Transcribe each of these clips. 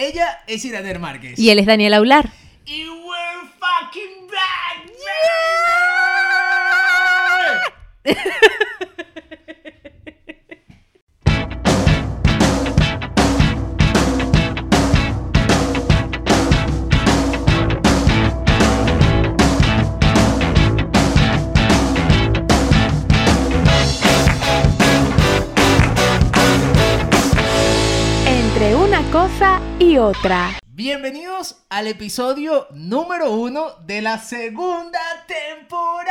Ella es Iraner Márquez. Y él es Daniel Aular. Y we're fucking back. Entre cosa y otra. Bienvenidos al episodio número uno de la segunda temporada.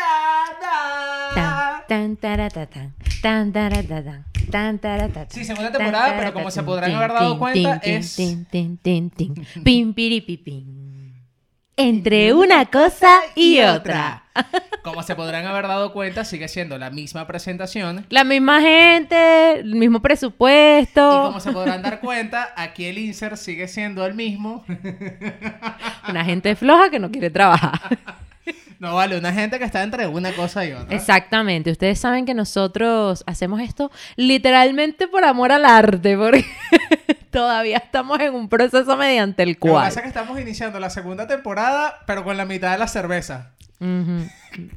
Tan, tan, taratatán, tan, taratatán, tan, taratatán, Sí, segunda tan, temporada, pero como se podrán haber dado cuenta, es- tin, tin, tin, tin, pim, piripipim. Entre una cosa y otra. Como se podrán haber dado cuenta, sigue siendo la misma presentación. La misma gente, el mismo Y presupuesto. como se podrán dar cuenta, aquí el insert sigue siendo el mismo. Una gente floja que no quiere trabajar. No vale, una gente que está entre una cosa y otra. Exactamente. Ustedes saben que nosotros hacemos esto literalmente por amor al arte, porque todavía estamos en un proceso mediante el Lo que cual. pasa es que estamos iniciando la segunda temporada, pero con la mitad de la cerveza.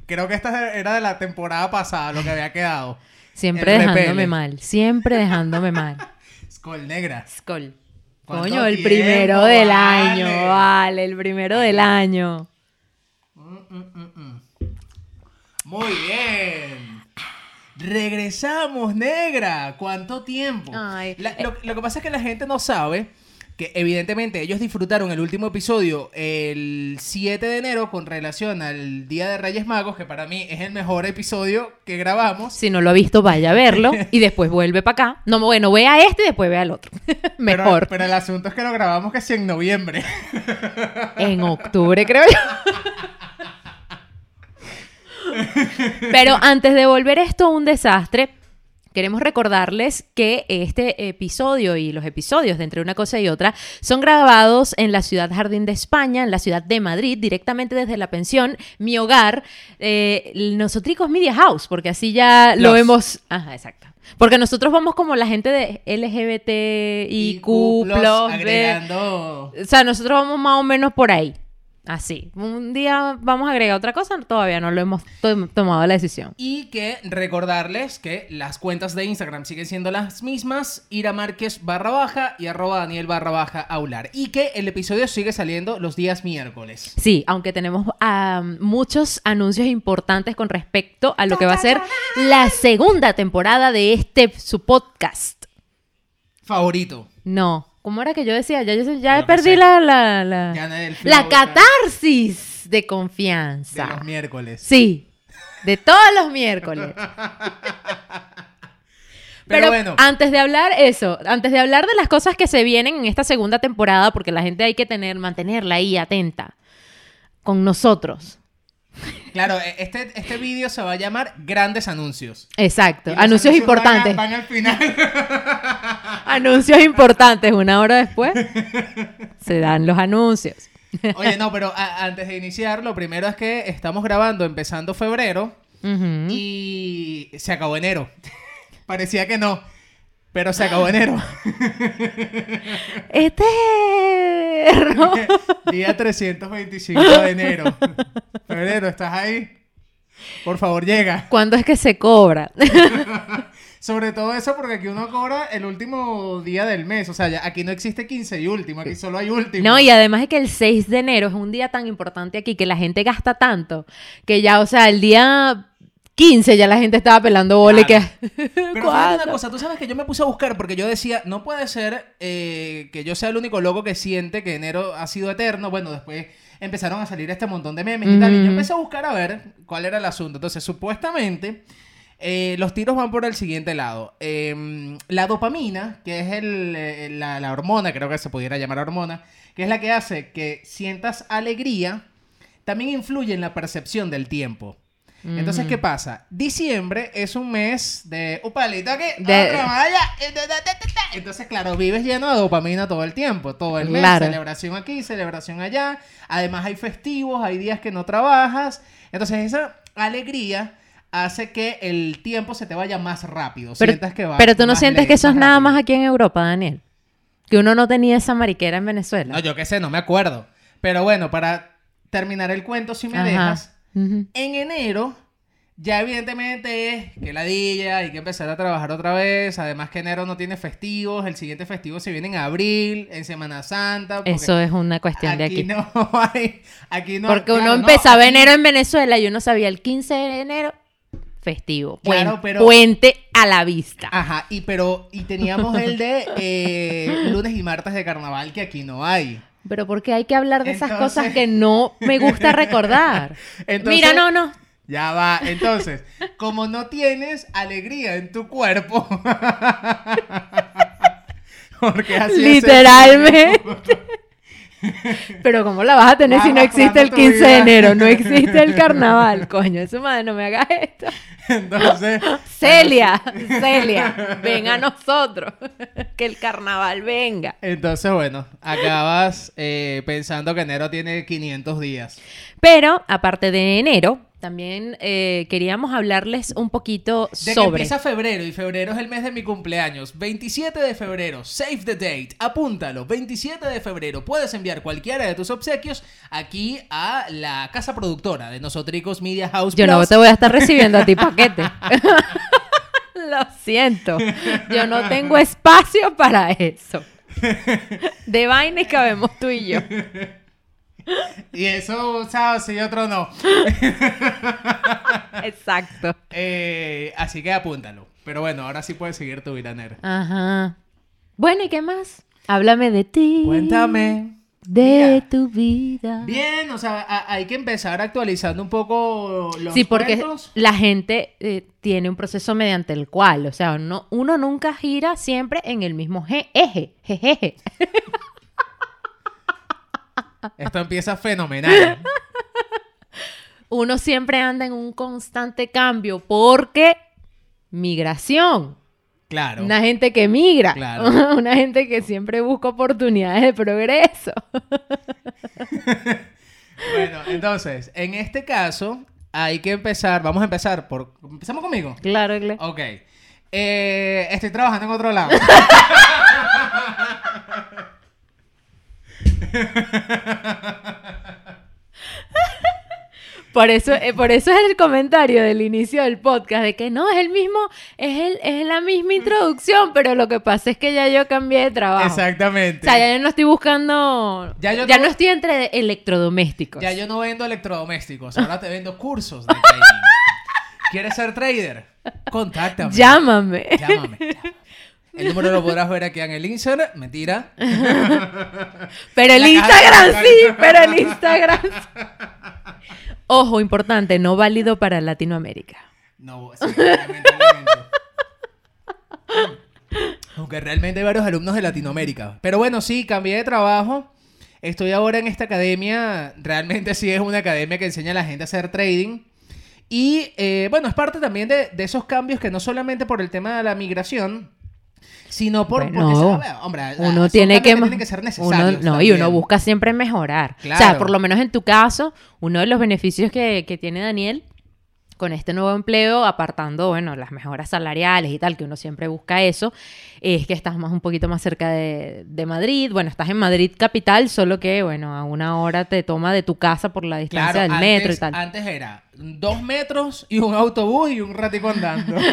Creo que esta era de la temporada pasada, lo que había quedado. Siempre El dejándome repele. mal, siempre dejándome mal. Skol negra. ¿Cuánto Coño, el tiempo, primero del vale? año, vale, el primero del año. Muy bien. Regresamos, negra. ¿Cuánto tiempo? Ay. La- lo, lo que pasa es que la gente no sabe que evidentemente ellos disfrutaron el último episodio el 7 de enero con relación al Día de Reyes Magos, que para mí es el mejor episodio que grabamos. Si no lo ha visto, vaya a verlo y después vuelve para acá. No, bueno, ve a este y después ve al otro. Pero- Mejor. Pero, el asunto es que lo grabamos casi en noviembre. En octubre, creo yo. Pero antes de volver esto un desastre, queremos recordarles que este episodio y los episodios de Entre una cosa y otra son grabados en la ciudad Jardín de España, en la ciudad de Madrid, directamente desde la pensión, mi hogar, eh, Nosotricos Media House, porque así ya lo Los. hemos... Ajá, exacto. Porque nosotros vamos como la gente de LGBTIQ+, plus, agregando... O sea, nosotros vamos más o menos por ahí. Así. Un día vamos a agregar otra cosa, todavía no lo hemos to- tomado la decisión. Y que recordarles que las cuentas de Instagram siguen siendo las mismas, Ira Márquez barra baja y arroba Daniel barra baja aular. Y que el episodio sigue saliendo los días miércoles. Sí, aunque tenemos muchos anuncios importantes con respecto a lo que va a ser la segunda temporada de este su podcast. Favorito. No, ¿cómo era que yo decía? Ya, yo, ya perdí la, la, la, Ya la catarsis de De confianza. los miércoles. Sí, de todos los miércoles. Pero, Pero, bueno, antes de hablar eso, antes de hablar de las cosas que se vienen en esta segunda temporada, porque la gente hay que tener, mantenerla ahí atenta con nosotros. Claro, e- este, este vídeo se va a llamar Grandes Anuncios. Exacto, anuncios van a- importantes. Van, al final. Anuncios importantes, una hora después se dan los anuncios. Oye, no, pero antes de iniciar, lo primero es que estamos grabando empezando febrero y se acabó enero. Parecía que no, pero se acabó enero. Este error. Día 325 de enero. Febrero, ¿estás ahí? Por favor, llega. ¿Cuándo es que se cobra? Sobre todo eso porque aquí uno cobra el último día del mes. O sea, ya- aquí no existe 15 y último, aquí solo hay último. No, y además es que el 6 de enero es un día tan importante aquí que la gente gasta tanto que ya, o sea, el día 15 ya la gente estaba pelando bola y que... Pero una cosa, tú sabes que yo me puse a buscar porque yo decía, no puede ser eh, que yo sea el único loco que siente que enero ha sido eterno. Bueno, después empezaron a salir este montón de memes y tal. Y yo empecé a buscar a ver cuál era el asunto. Entonces, supuestamente, eh, los tiros van por el siguiente lado. Eh, la dopamina, que es el, eh, la, la hormona, creo que se pudiera llamar hormona, que es la que hace que sientas alegría, también influye en la percepción del tiempo. Entonces, ¿qué pasa? Diciembre es un mes de... ¡Upalito aquí! De-. Entonces, claro, vives lleno de dopamina todo el tiempo, todo el mes. Claro. Celebración aquí, celebración allá. Además hay festivos, hay días que no trabajas. Entonces, esa alegría hace que el tiempo se te vaya más rápido. Pero, sientas que va pero tú no sientes lento, que eso es nada más aquí en Europa, Daniel. Que uno no tenía esa mariquera en Venezuela. No, yo qué sé, no me acuerdo. Pero bueno, para terminar el cuento, si me Ajá. dejas, Ujú. en enero ya evidentemente es que ladilla, hay que empezar a trabajar otra vez. Además que enero no tiene festivos, el siguiente festivo se viene en abril, en Semana Santa. Eso es una cuestión de aquí. no hay, aquí no Porque claro, uno no, empezaba aquí- enero en Venezuela y uno sabía el 15 de enero, festivo. Claro, Puen- pero- Puente a la vista. Ajá, y pero y teníamos el de eh, lunes y martes de carnaval que aquí no hay. Pero porque hay que hablar de esas cosas que no me gusta recordar. Entonces- Mira, no, no. Ya va. Entonces, como no tienes alegría en tu cuerpo. porque así Literalmente. Pero ¿cómo la vas a tener Vas si no existe el arrastrando tu 15 de enero? No existe el carnaval. Coño, eso madre, no me hagas esto. Entonces. Celia, Celia, ven a nosotros. Que el carnaval venga. Entonces, bueno, acabas eh, pensando que enero tiene 500 días. Pero, aparte de enero, también eh, queríamos hablarles un poquito De que sobre... empieza febrero y febrero es el mes de mi cumpleaños. 27 de febrero, save the date, apúntalo. 27 de febrero, puedes enviar cualquiera de tus obsequios aquí a la casa productora de Nosotricos Media House. Yo no te voy a estar recibiendo a ti paquete. Lo siento. Yo no tengo espacio para eso. De vaina y cabemos tú y yo. Y eso, ¿sabes? Sí, otro no. Exacto. Eh, así que apúntalo. Pero bueno, ahora sí puedes seguir tu viranera. Ajá. Bueno, ¿y qué más? Háblame de ti. Cuéntame. De Mira. tu vida. Bien, o sea, a- hay que empezar actualizando un poco los Sí, porque cuentos. la gente eh, tiene un proceso mediante el cual, o sea, uno, uno nunca gira siempre en el mismo je- eje, jejeje. Esto empieza fenomenal. Uno siempre anda en un constante cambio porque migración. Claro. Una gente que migra. Claro. Una gente que siempre busca oportunidades de progreso. Bueno, entonces, en este caso, hay que empezar. Vamos a empezar por. ¿Empezamos conmigo? Claro, Gle. Ok. Eh, estoy trabajando en otro lado. Por eso, eh, por eso es el comentario del inicio del podcast, de que no, es el mismo, es, el, es la misma introducción, pero lo que pasa es que ya yo cambié de trabajo. Exactamente. O sea, ya yo no estoy buscando. Ya Ya, yo no- no estoy entre electrodomésticos. Ya yo no vendo electrodomésticos, ahora te vendo cursos de trading. ¿Quieres ser trader? Contáctame. Llámame. Llámame. El número lo podrás ver aquí en el Instagram. Mentira. Pero el Instagram sí, pero el Instagram. Ojo, importante, no válido para Latinoamérica. No, sí. Aunque realmente hay varios alumnos de Latinoamérica. Pero bueno, sí, cambié de trabajo. Estoy ahora en esta academia. Realmente sí es una academia que enseña a la gente a hacer trading. Y eh, bueno, es parte también de, de esos cambios que no solamente por el tema de la migración, sino por... Porque, la- Uno tiene que, que ser uno, no, y uno también. busca siempre mejorar. O sea, Claro. por lo menos en tu caso, uno de los beneficios que, que tiene Daniel con este nuevo empleo, apartando, bueno, las mejoras salariales y tal, que uno siempre busca eso, es que estás más un poquito más cerca de, de Madrid. Bueno, estás en Madrid capital, solo que, bueno, a una hora te toma de tu casa por la distancia Claro, del antes, metro y tal. antes era dos metros y un autobús y un ratico andando.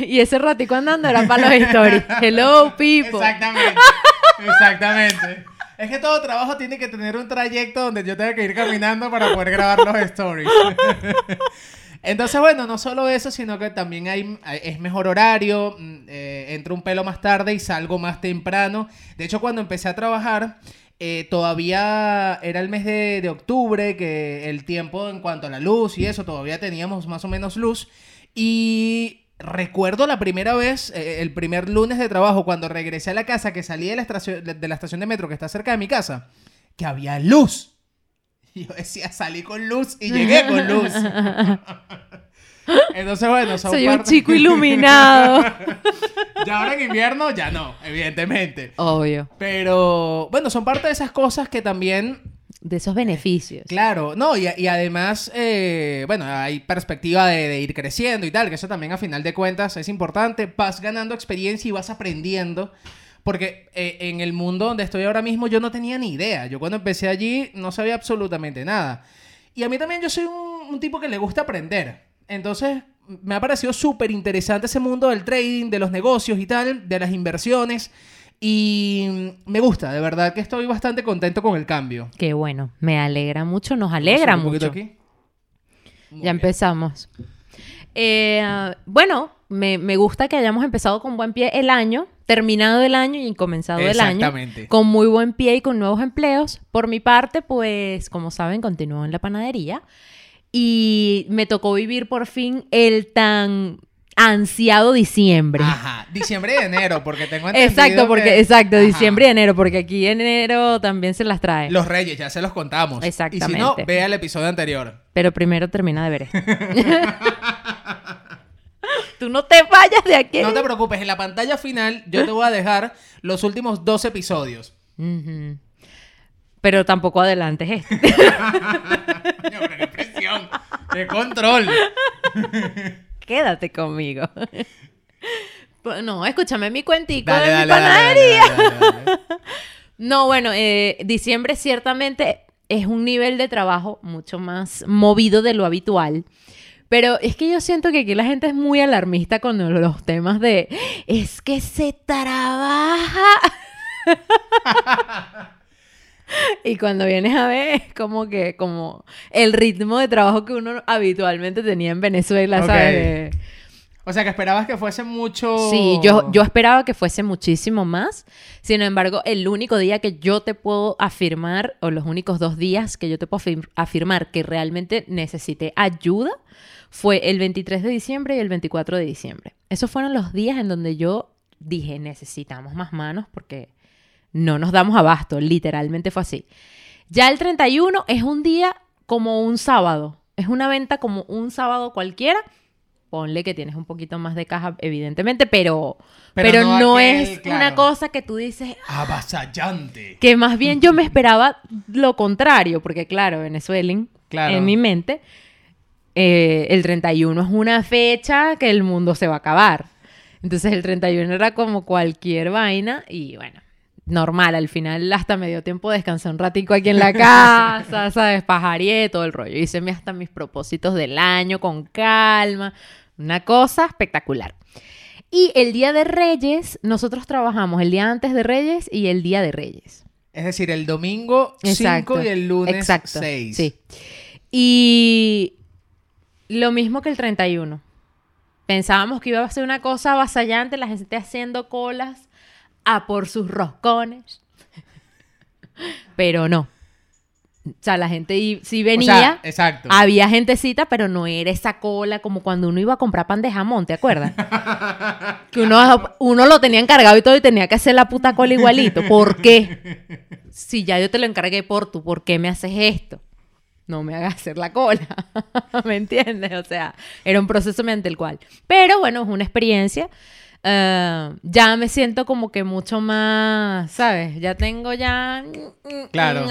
Y ese ratico andando era para los stories. Hello, people. Exactamente. Exactamente. Es que todo trabajo tiene que tener un trayecto donde yo tenga que ir caminando para poder grabar los stories. Entonces, bueno, no solo eso, sino que también hay, es mejor horario, mm, eh, entro un pelo más tarde y salgo más temprano. De hecho, cuando empecé a trabajar, eh, todavía era el mes de, de octubre, que el tiempo en cuanto a la luz y eso, todavía teníamos más o menos luz. Y recuerdo la primera vez, eh, el primer lunes de trabajo, cuando regresé a la casa, que salí de la, estación, de- la estación de metro que está cerca de mi casa, que había luz. Y yo decía, salí con luz y llegué con luz. Entonces, bueno, son Soy un chico iluminado. ya ahora en invierno, ya no, evidentemente. Obvio. Pero, bueno, son parte de esas cosas que también de esos beneficios. Claro, no, y, además, eh, bueno, hay perspectiva de, de ir creciendo y tal, que eso también a final de cuentas es importante. Vas ganando experiencia y vas aprendiendo. Porque eh, en el mundo donde estoy ahora mismo yo no tenía ni idea. Yo cuando empecé allí no sabía absolutamente nada. Y a mí también yo soy un, un tipo que le gusta aprender. Entonces me ha parecido súper interesante ese mundo del trading, de los negocios y tal, de las inversiones. Y me gusta, de verdad que estoy bastante contento con el cambio. Qué bueno, me alegra mucho, nos alegra mucho. aquí. Ya bien. empezamos. Eh, bueno, me, me gusta que hayamos empezado con buen pie el año, terminado el año y comenzado el año. Exactamente. Con muy buen pie y con nuevos empleos. Por mi parte, pues, como saben, continúo en la panadería. Y me tocó vivir por fin el tan ansiado diciembre. Ajá, diciembre y enero, porque tengo entendido Exacto, porque, que- exacto, Ajá. diciembre y enero, porque aquí en enero también se las trae. Los reyes, ya se los contamos. Y si no, Exactamente. vea el episodio anterior. Pero primero termina de ver esto. Tú no te vayas de aquí. No te preocupes, en la pantalla final yo te voy a dejar los últimos dos episodios. Pero tampoco adelantes este. Coño, pero qué presión, qué control. Quédate conmigo. Pues No, escúchame mi cuentico Dale, de dale, mi dale, panadería. dale, dale, dale, dale. No, bueno, eh, diciembre ciertamente es un nivel de trabajo mucho más movido de lo habitual. Pero es que yo siento que aquí la gente es muy alarmista con los temas de es que se trabaja. y cuando vienes a ver es como que como el ritmo de trabajo que uno habitualmente tenía en Venezuela. ¿sabes? O sea, que esperabas que fuese mucho... Sí, yo, yo esperaba que fuese muchísimo más. Sin embargo, el único día que yo te puedo afirmar, o los únicos dos días que yo te puedo afir- afirmar que realmente necesité ayuda, fue el 23 de diciembre y el 24 de diciembre. Esos fueron los días en donde yo dije, necesitamos más manos porque no nos damos abasto. Literalmente fue así. Ya el 31 es un día como un sábado. Es una venta como un sábado cualquiera. Ponle que tienes un poquito más de caja, evidentemente, pero, Pero pero, no no, aquel, es claro. una cosa que tú dices, Avasallante. que más bien yo me esperaba lo contrario, porque claro, Venezuelan, Claro. en mi mente, eh, el 31 es una fecha que el mundo se va a acabar. Entonces el 31 era como cualquier vaina y bueno, normal, al final hasta me dio tiempo de descansar un ratico aquí en la casa, ¿sabes? Pajareé todo el rollo. Hice hasta mis propósitos del año con calma, una cosa espectacular. Y el día de Reyes, nosotros trabajamos el día antes de Reyes y el día de Reyes. Es decir, el domingo 5 y el lunes Exacto, 6. Sí. Y lo mismo que el 31. Pensábamos que iba a ser una cosa avasallante, la gente haciendo colas a por sus roscones. Pero no. O sea, la gente sí venía. exacto. Había gentecita, pero no era esa cola como cuando uno iba a comprar pan de jamón, ¿te acuerdas? que uno, uno lo tenía encargado y todo y tenía que hacer la puta cola igualito. ¿Por qué? Si ya yo te lo encargué por tú, ¿por qué me haces esto? No me hagas hacer la cola. ¿Me entiendes? O sea, era un proceso mediante el cual. Pero bueno, es una experiencia. Eh, ya me siento como que mucho más, ¿sabes? Ya tengo ya... Claro.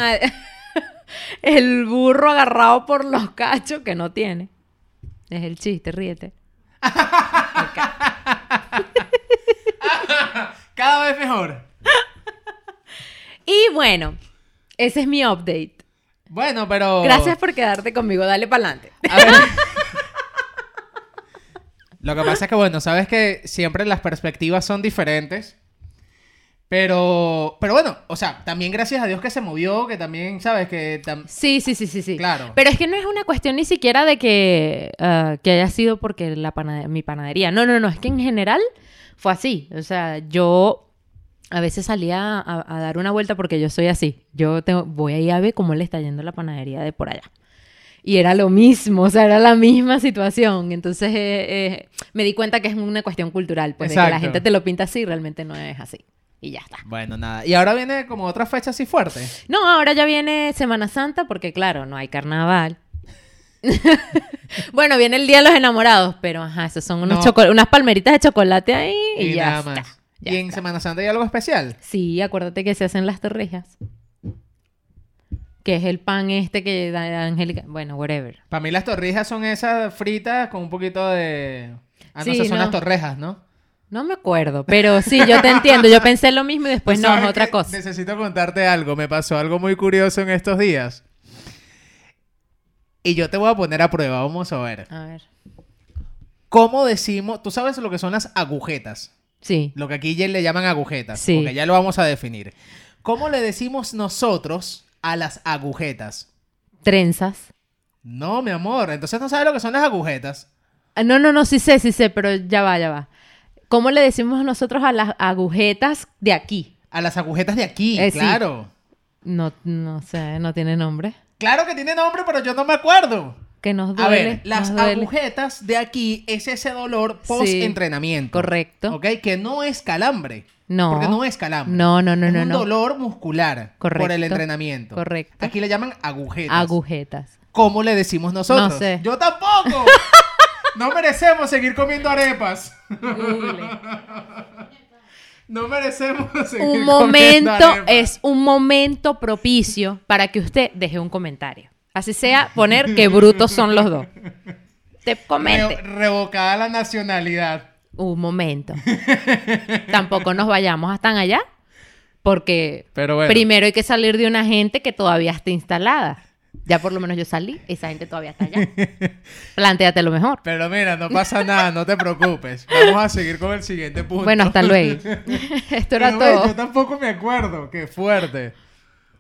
el burro agarrado por los cachos que no tiene. Es el chiste, ríete. Cada vez mejor. Y bueno, ese es mi update. Bueno, pero... Gracias por quedarte conmigo. Dale para adelante. Lo que pasa es que, bueno, sabes que siempre las perspectivas son diferentes. Pero, pero bueno, o sea, también gracias a Dios que se movió, que también, ¿sabes? Que tam- Sí, sí, sí, sí, sí. Claro. Pero es que no es una cuestión ni siquiera de que, ah, que haya sido porque la panade- mi panadería. No, no, no. Es que en general fue así. O sea, yo a veces salía a, a dar una vuelta porque yo soy así. Yo tengo, voy ahí a ver cómo le está yendo la panadería de por allá. Y era lo mismo, o sea, era la misma situación. Entonces eh, eh, me di cuenta que es una cuestión cultural, pues de que la gente te lo pinta así realmente no es así. Y ya está. Bueno, nada. Y ahora viene como otra fecha así fuerte. No, ahora ya viene Semana Santa porque claro, no hay carnaval. bueno, viene el Día de los Enamorados, pero ajá, esos son unos No. unas palmeritas de chocolate ahí y, Y, ya nada está. más. ya y en está. Semana Santa hay algo especial. Sí, acuérdate que se hacen las torrijas. Que es el pan este que da Angélica. Bueno, whatever. Para mí las torrijas son esas fritas con un poquito de... Ah, no, Sí, esas son no. las torrejas, ¿no? No me acuerdo, pero sí, yo te entiendo. Yo pensé lo mismo y después Pues no, es ¿sabes otra cosa. Necesito contarte algo. Me pasó algo muy curioso en estos días. Y yo te voy a poner a prueba. Vamos a ver. A ver. ¿Cómo decimos? Tú sabes lo que son las agujetas. Sí. Lo que aquí le llaman agujetas. Sí. Porque ya lo vamos a definir. ¿Cómo le decimos nosotros a las agujetas? Trenzas. No, mi amor. Entonces no sabes lo que son las agujetas. Ah, No, no, no, sí sé, sí sé, pero ya va, ya va. ¿Cómo le decimos nosotros a las agujetas de aquí? A las agujetas de aquí, Eh, sí. claro. No, no sé, no tiene nombre. Claro que tiene nombre, pero yo no me acuerdo. Que nos duele. A ver, las duele. agujetas de aquí es ese dolor post-entrenamiento. Correcto. ¿Ok? Que no es calambre. No. Porque no es calambre. No, no, no, es no, un no. dolor muscular por el Correcto. entrenamiento. Correcto. Aquí le llaman agujetas. Agujetas. ¿Cómo le decimos nosotros? No sé. Yo tampoco. no merecemos seguir comiendo arepas. no merecemos seguir Un comiendo momento arepas. es un momento propicio para que usted deje un comentario. Así sea poner que brutos son los dos. Te comente. Re- revocada la nacionalidad. Un momento. Tampoco nos vayamos hasta allá. Porque Pero bueno. primero hay que salir de una gente que todavía está instalada. Ya por lo menos yo salí, esa gente todavía está allá. Plantéate lo mejor. Pero mira, no pasa nada, no te preocupes. Vamos a seguir con el siguiente punto. Bueno, hasta luego. Esto era Pero, todo. Yo tampoco me acuerdo. Qué fuerte.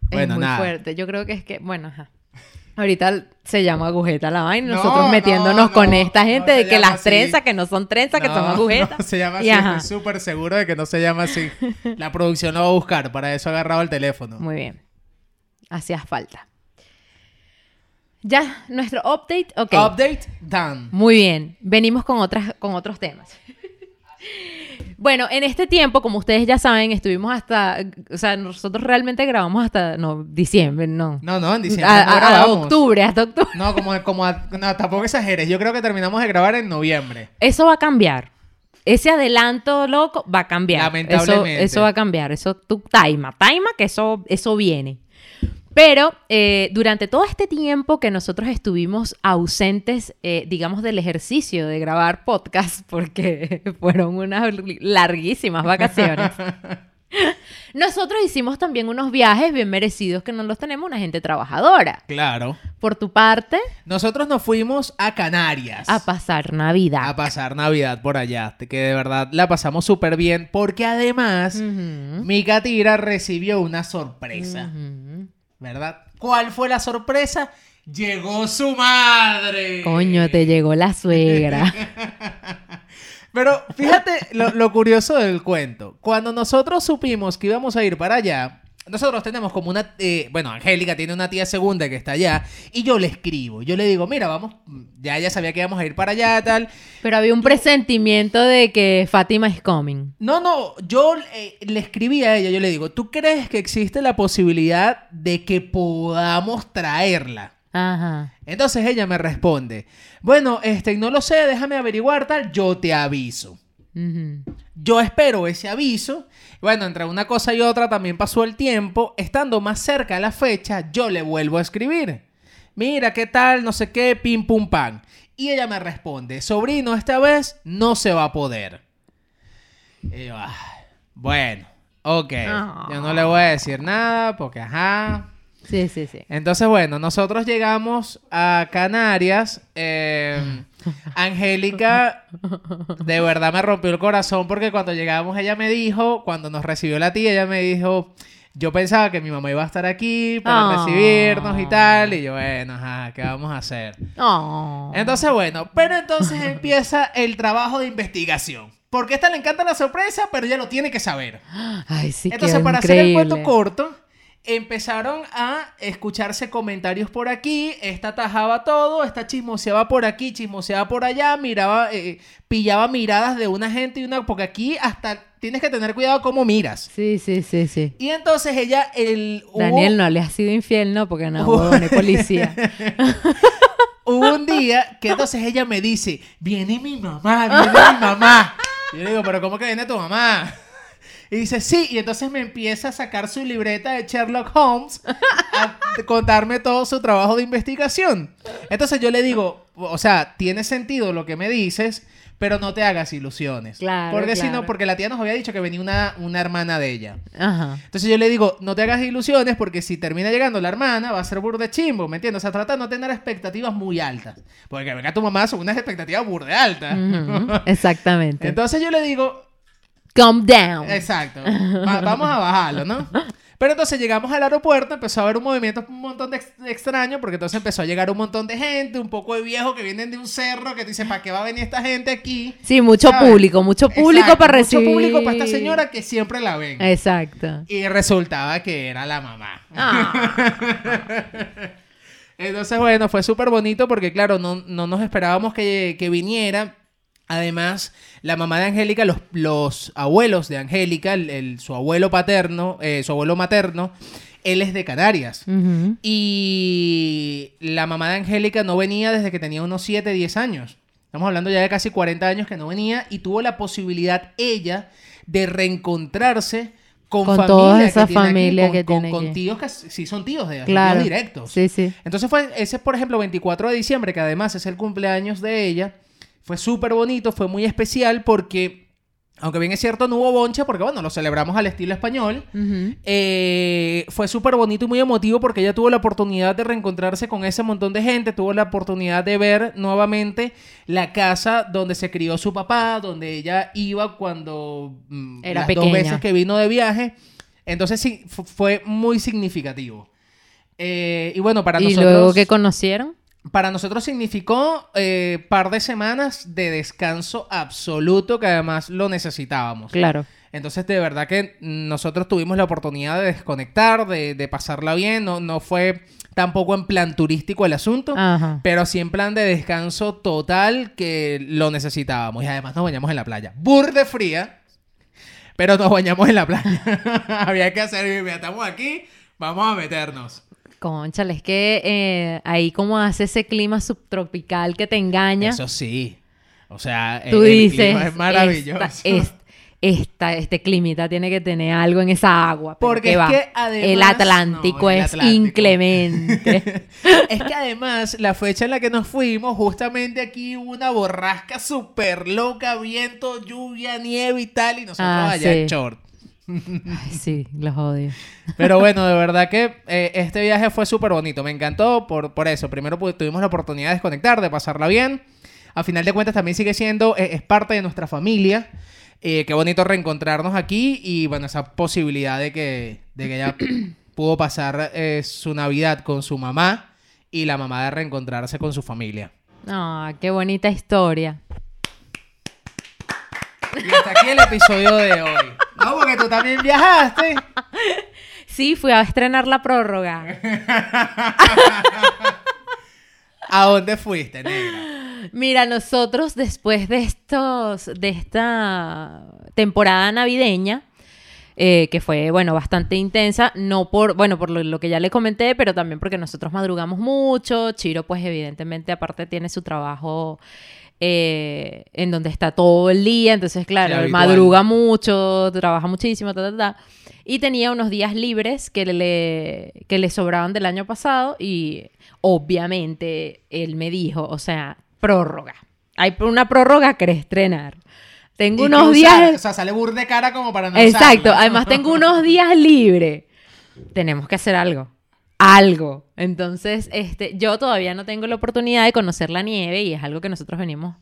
Bueno, es muy nada. fuerte. Yo creo que es que, bueno, ajá. Ahorita se llama agujeta la vaina, No, nosotros no, metiéndonos no, con esta gente de que las así. trenzas que no son trenzas, que son agujetas. se llama así. Estoy súper seguro de que no se llama así. La producción lo va a buscar. Para eso he agarrado el teléfono. Muy bien. Hacía falta. Ya, nuestro update, ok. Update done. Muy bien. Venimos con, otras, con otros temas. Bueno, en este tiempo, como ustedes ya saben, estuvimos hasta, o sea, nosotros realmente grabamos hasta, no, diciembre, no. No, no, en diciembre A- no a- a grabamos. octubre, hasta octubre. No, como, como a- no, tampoco exageres. Yo creo que terminamos de grabar en noviembre. Eso va a cambiar. Ese adelanto loco va a cambiar. Lamentablemente. Eso, eso va a cambiar. Eso tú taima, taima que eso, eso viene. Pero eh, durante todo este tiempo que nosotros estuvimos ausentes, eh, digamos, del ejercicio de grabar podcast, porque fueron unas larguísimas vacaciones, nosotros hicimos también unos viajes bien merecidos que no los tenemos una gente trabajadora. Claro. Por tu parte, Nosotros nos fuimos a Canarias. a pasar Navidad. a pasar Navidad por allá. Que de verdad la pasamos súper bien. Porque además, mi Catira recibió una sorpresa. ¿Verdad? ¿Cuál fue la sorpresa? Llegó su madre. Coño, te llegó la suegra. Pero fíjate lo, lo curioso del cuento. Cuando nosotros supimos que íbamos a ir para allá, nosotros tenemos como una... eh, bueno, Angélica tiene una tía segunda que está allá y yo le escribo. Yo le digo, mira, vamos, ya ella sabía que íbamos a ir para allá, tal. Pero había un presentimiento de que Fátima is coming. No, no, yo eh, le escribí a ella, yo le digo, ¿tú crees que existe la posibilidad de que podamos traerla? Ajá. Entonces ella me responde, bueno, este, no lo sé, déjame averiguar tal, yo te aviso. Yo espero ese aviso. Bueno, entre una cosa y otra también pasó el tiempo. Estando más cerca de la fecha, yo le vuelvo a escribir. Mira, ¿qué tal? No sé qué, pim pum pam. Y ella me responde, sobrino, esta vez no se va a poder. Y yo, "Ay, bueno, ok. Ah. Yo no le voy a decir nada porque, ajá, Sí, sí, sí. entonces, bueno, nosotros llegamos a Canarias. eh, Angélica, de verdad me rompió el corazón porque cuando llegamos ella me dijo, cuando nos recibió la tía, ella me dijo, yo pensaba que mi mamá iba a estar aquí para Ah. recibirnos y tal. Y yo, bueno, ajá, ¿qué vamos a hacer? Oh. Entonces, bueno, pero entonces empieza el trabajo de investigación. Porque a esta le encanta la sorpresa, pero ella lo tiene que saber. Ay, sí, Entonces, para hacer el cuento corto, empezaron a escucharse comentarios por aquí, esta tajaba todo, esta chismoseaba por aquí, chismoseaba por allá, miraba, eh, pillaba miradas de una gente y una, porque aquí hasta tienes que tener cuidado cómo miras. Sí, sí, sí, sí. Y entonces ella, el, hubo- Daniel no le ha sido infiel, ¿no? Porque no, huevón, es policía. hubo un día que entonces ella me dice, viene mi mamá, viene mi mamá. Y yo le digo, pero ¿cómo que viene tu mamá? Y dice, sí, y entonces me empieza a sacar su libreta de Sherlock Holmes a contarme todo su trabajo de investigación. Entonces yo le digo, o sea, tiene sentido lo que me dices, pero no te hagas ilusiones. Claro, Porque si no, claro. porque la tía nos había dicho que venía una, una hermana de ella. Ajá. Entonces yo le digo, no te hagas ilusiones porque si termina llegando la hermana va a ser burde chimbo, ¿me entiendes? O sea, trata de no tener expectativas muy altas. Porque que venga tu mamá son unas expectativas burde altas. Exactamente. Entonces yo le digo, Calm down. exacto, va- vamos a bajarlo, ¿no? Pero entonces llegamos al aeropuerto, empezó a haber un movimiento un montón de, ex- de extraño, porque entonces empezó a llegar un montón de gente, un poco de viejos que vienen de un cerro, que dicen, ¿para qué va a venir esta gente aquí? Sí, mucho ¿Sabes? público, mucho público Exacto, para recibir. Mucho público para esta señora que siempre la ven. Exacto. Y resultaba que era la mamá. Ah, Entonces, bueno, fue súper bonito porque, claro, no, no nos esperábamos que, que viniera. Además, la mamá de Angélica, los, los abuelos de Angélica, el, el- su abuelo paterno, eh, su abuelo materno, él es de Canarias. ujú. Y la mamá de Angélica no venía desde que tenía unos 7, 10 años. Estamos hablando ya de casi 40 años que no venía y tuvo la posibilidad ella de reencontrarse con, Con familia toda que esa tiene aquí, familia con, que con- tiene con aquí. tíos que sí son tíos de Claro. tíos directos. Sí, sí. Entonces fue ese, por ejemplo, 24 de diciembre, que además es el cumpleaños de ella. Fue súper bonito, fue muy especial porque, aunque bien es cierto, no hubo bonche, porque bueno, lo celebramos al estilo español. Eh, fue súper bonito y muy emotivo porque ella tuvo la oportunidad de reencontrarse con ese montón de gente, tuvo la oportunidad de ver nuevamente la casa donde se crió su papá, donde ella iba cuando mm, Era las dos veces que vino de viaje. Entonces sí, fu- fue muy significativo. Eh, y bueno, para y nosotros... luego que conocieron. Para nosotros significó eh, par de semanas de descanso absoluto que además lo necesitábamos. Claro. Entonces, de verdad que nosotros tuvimos la oportunidad de desconectar, de, de pasarla bien. No, no fue tampoco en plan turístico el asunto, Ajá. pero sí en plan de descanso total que lo necesitábamos. Y además nos bañamos en la playa. Burde fría, pero nos bañamos en la playa. Había que hacer, estamos aquí, vamos a meternos. Conchale, es que eh, ahí como hace ese clima subtropical que te engaña. Eso sí. O sea, Tú el- el dices, clima es maravilloso. Esta, es- esta- este climita tiene que tener algo en esa agua. Porque ¿qué es va? que además- El Atlántico no, el es Atlántico. inclemente. es que además, la fecha en la que nos fuimos, justamente aquí hubo una borrasca súper loca, viento, lluvia, nieve y tal, y nosotros Ah, allá en short. Ay, sí, los odio. Pero bueno, de verdad que eh, este viaje fue súper bonito. Me encantó por, por eso. Primero pues, tuvimos la oportunidad de desconectar, de pasarla bien. A final de cuentas también sigue siendo, eh, es parte de nuestra familia. Eh, qué bonito reencontrarnos aquí y bueno, esa posibilidad de que, de que ella pudo pasar su Navidad con su mamá y la mamá de reencontrarse con su familia. Ah, qué bonita historia. Y hasta aquí el episodio de hoy. No, porque tú también viajaste. Sí, fui a estrenar la prórroga. ¿A dónde fuiste, negra? Mira, nosotros después de estos, de esta temporada navideña, eh, que fue, bueno, bastante intensa, no por, bueno, por lo, lo que ya le comenté, pero también porque nosotros madrugamos mucho. Chiro, pues evidentemente, aparte tiene su trabajo eh, en donde está todo el día, entonces, claro, él madruga mucho, trabaja muchísimo, ta, ta, ta. Y tenía unos días libres que le, que le sobraban del año pasado y obviamente él me dijo, o sea, prórroga. Hay una prórroga que estrenar. Tengo ¿Y unos días... usar? O sea, sale burde cara como para no Exacto, usarla. además tengo unos días libres. Tenemos que hacer algo. Algo. Entonces, este, yo todavía no tengo la oportunidad de conocer la nieve y es algo que nosotros venimos.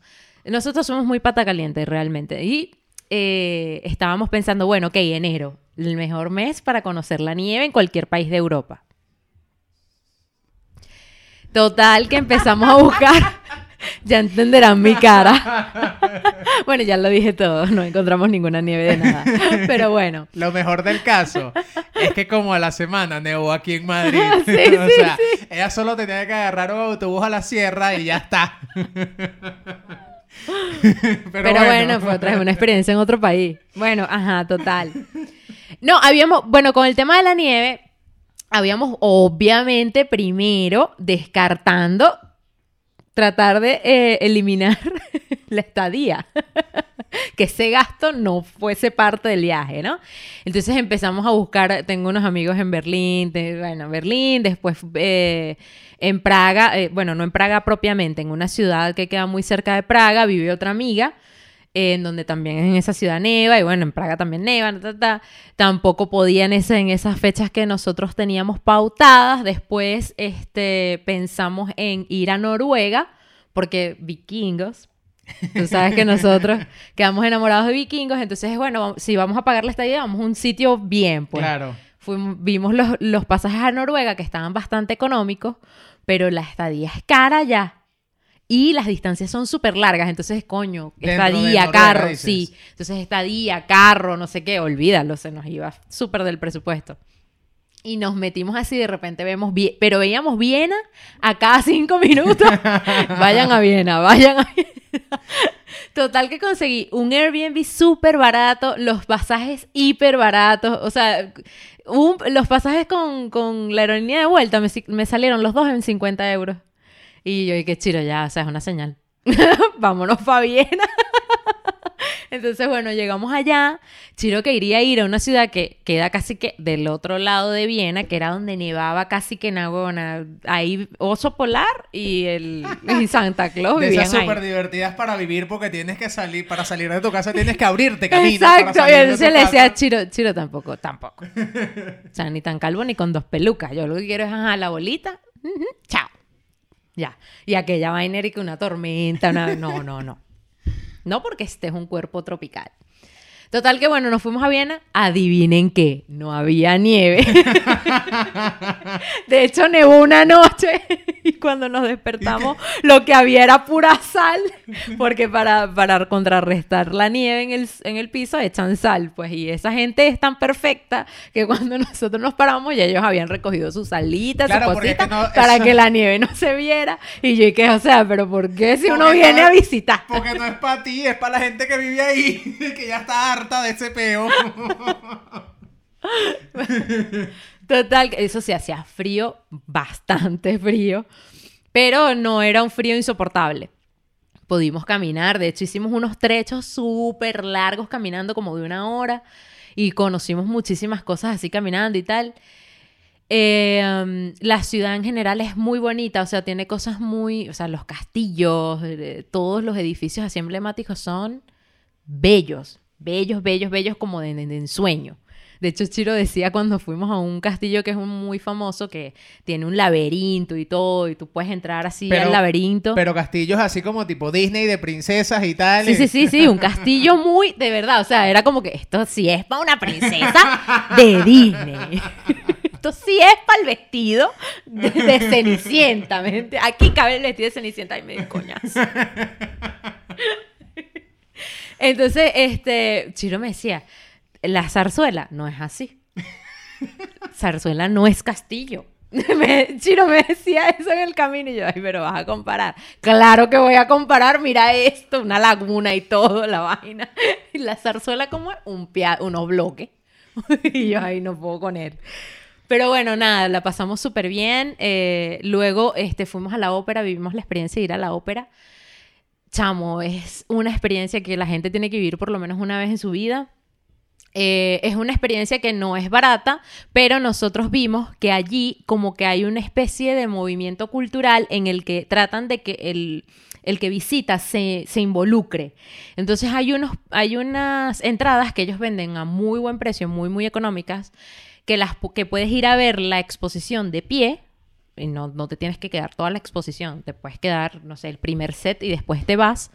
Nosotros somos muy pata caliente realmente. Y eh, estábamos pensando, bueno, ok, enero, el mejor mes para conocer la nieve en cualquier país de Europa. Total, que empezamos a buscar. Ya entenderán mi cara. bueno, ya lo dije todo, no encontramos ninguna nieve de nada. Pero bueno. Lo mejor del caso es que como a la semana nevó aquí en Madrid. Sí, o sí, sea, ella solo tenía que agarrar un autobús a la sierra y ya está. Pero, Pero, bueno, fue otra vez una experiencia en otro país. Bueno, ajá, total. No, habíamos, bueno, con el tema de la nieve, habíamos obviamente primero descartando tratar de eh, eliminar la estadía. que ese gasto no fuese parte del viaje, ¿no? Entonces empezamos a buscar, tengo unos amigos en Berlín, bueno, Berlín, después eh, en Praga, eh, bueno, no en Praga propiamente, en una ciudad que queda muy cerca de Praga, vive otra amiga, en donde también en esa ciudad neva, y bueno, en Praga también neva, ta, ta, ta. tampoco podía en, ese- en esas fechas que nosotros teníamos pautadas, después este, pensamos en ir a Noruega, porque vikingos, Tú sabes que nosotros quedamos enamorados de vikingos, entonces, bueno, si vamos a pagar la estadía, vamos a un sitio bien, pues. Claro. Fuimos- vimos los, los pasajes a Noruega que estaban bastante económicos, pero la estadía es cara ya. Y las distancias son súper largas, entonces, coño, Dentro estadía, carro, sí. Entonces, estadía, carro, no sé qué, olvídalo, se nos iba súper del presupuesto. Y nos metimos así, de repente vemos, pero veíamos Viena a cada cinco minutos. vayan a Viena, vayan a Viena. Total que conseguí un Airbnb súper barato, los pasajes hiper baratos, o sea, un- los pasajes con, con la aerolínea de vuelta me, me salieron los dos en 50 euros. Y yo, y qué chiro, ya, o sea, es una señal. Vámonos para Viena. Entonces, bueno, llegamos allá. Chiro que iría a ir a una ciudad que queda casi que del otro lado de Viena, que era donde nevaba casi que Nagona. Ahí oso polar y el y Santa Claus De esas súper divertidas para vivir porque tienes que salir, para salir de tu casa tienes que abrirte camino. Exacto, y salir entonces tu le decía a Chiro, Chiro tampoco, tampoco. O sea, ni tan calvo ni con dos pelucas. Yo lo que quiero es ajá, la bolita. chao. Ya. Y aquella vaina era que una tormenta, una... No, no, no. No porque este es un cuerpo tropical. Total que bueno, nos fuimos a Viena. Adivinen qué, no había nieve. De hecho, nevó una noche y cuando nos despertamos lo que había era pura sal, porque para, para contrarrestar la nieve en el, en el piso echan sal, pues y esa gente es tan perfecta que cuando nosotros nos paramos ya ellos habían recogido su salita, Claro, su porque es cosita, que no- para eso- que la nieve no se viera. Y yo dije, o sea, pero ¿por qué si uno viene no- a visitar? Porque no es para ti, es para la gente que vive ahí, que ya está harta de ese peo. Total, eso sí hacía frío, bastante frío, pero no era un frío insoportable. Pudimos caminar, de hecho hicimos unos trechos súper largos caminando como de una hora y conocimos muchísimas cosas así caminando y tal. Um, la ciudad en general es muy bonita, o sea, tiene cosas muy, o sea, los castillos, eh, todos los edificios así emblemáticos son bellos, bellos, bellos, bellos como de, de- de ensueño. De hecho, Chiro decía cuando fuimos a un castillo que es un muy famoso, que tiene un laberinto y todo, y tú puedes entrar así Pero- al laberinto. Pero castillos así como tipo Disney de princesas y tal. Sí, sí, sí, sí, un castillo muy, de verdad, o sea, era como que esto sí es para una princesa de Disney. Esto sí es para el vestido de, de Cenicienta. ¿me? Aquí cabe el vestido de Cenicienta y me dio coñazo. Entonces, este, Chiro me decía, la zarzuela no es así. Zarzuela no es castillo. Me- Chiro me decía eso en el camino y yo, ay, pero vas a comparar. Claro que voy a comparar, mira esto, una laguna y todo, la vaina. Y la zarzuela como es un pia- unos bloques. y yo, ay, no puedo con él. Pero bueno, nada, la pasamos súper bien. Eh, luego este, fuimos a la ópera, vivimos la experiencia de ir a la ópera. Chamo, es una experiencia que la gente tiene que vivir por lo menos una vez en su vida. Eh, es una experiencia que no es barata, pero nosotros vimos que allí como que hay una especie de movimiento cultural en el que tratan de que el, el que visita se, se involucre. Entonces hay, unos, hay unas entradas que ellos venden a muy buen precio, muy, muy económicas, que, las, que puedes ir a ver la exposición de pie. Y no, no te tienes que quedar toda la exposición, te puedes quedar, no sé, el primer set y después te vas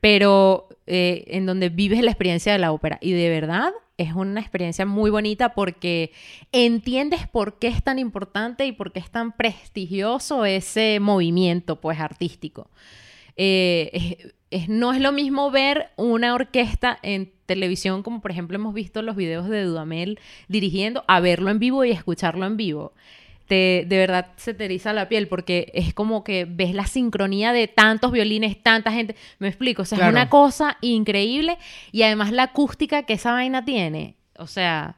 pero eh, en donde vives la experiencia de la ópera. Y de verdad es una experiencia muy bonita porque entiendes por qué es tan importante y por qué es tan prestigioso ese movimiento pues artístico. Eh, no es lo mismo ver una orquesta en televisión, como por ejemplo hemos visto los videos de Dudamel dirigiendo, a verlo en vivo y escucharlo en vivo te, de verdad se te eriza la piel porque es como que ves la sincronía de tantos violines, tanta gente. Me explico, o sea, Claro. es una cosa increíble y además la acústica que esa vaina tiene, o sea,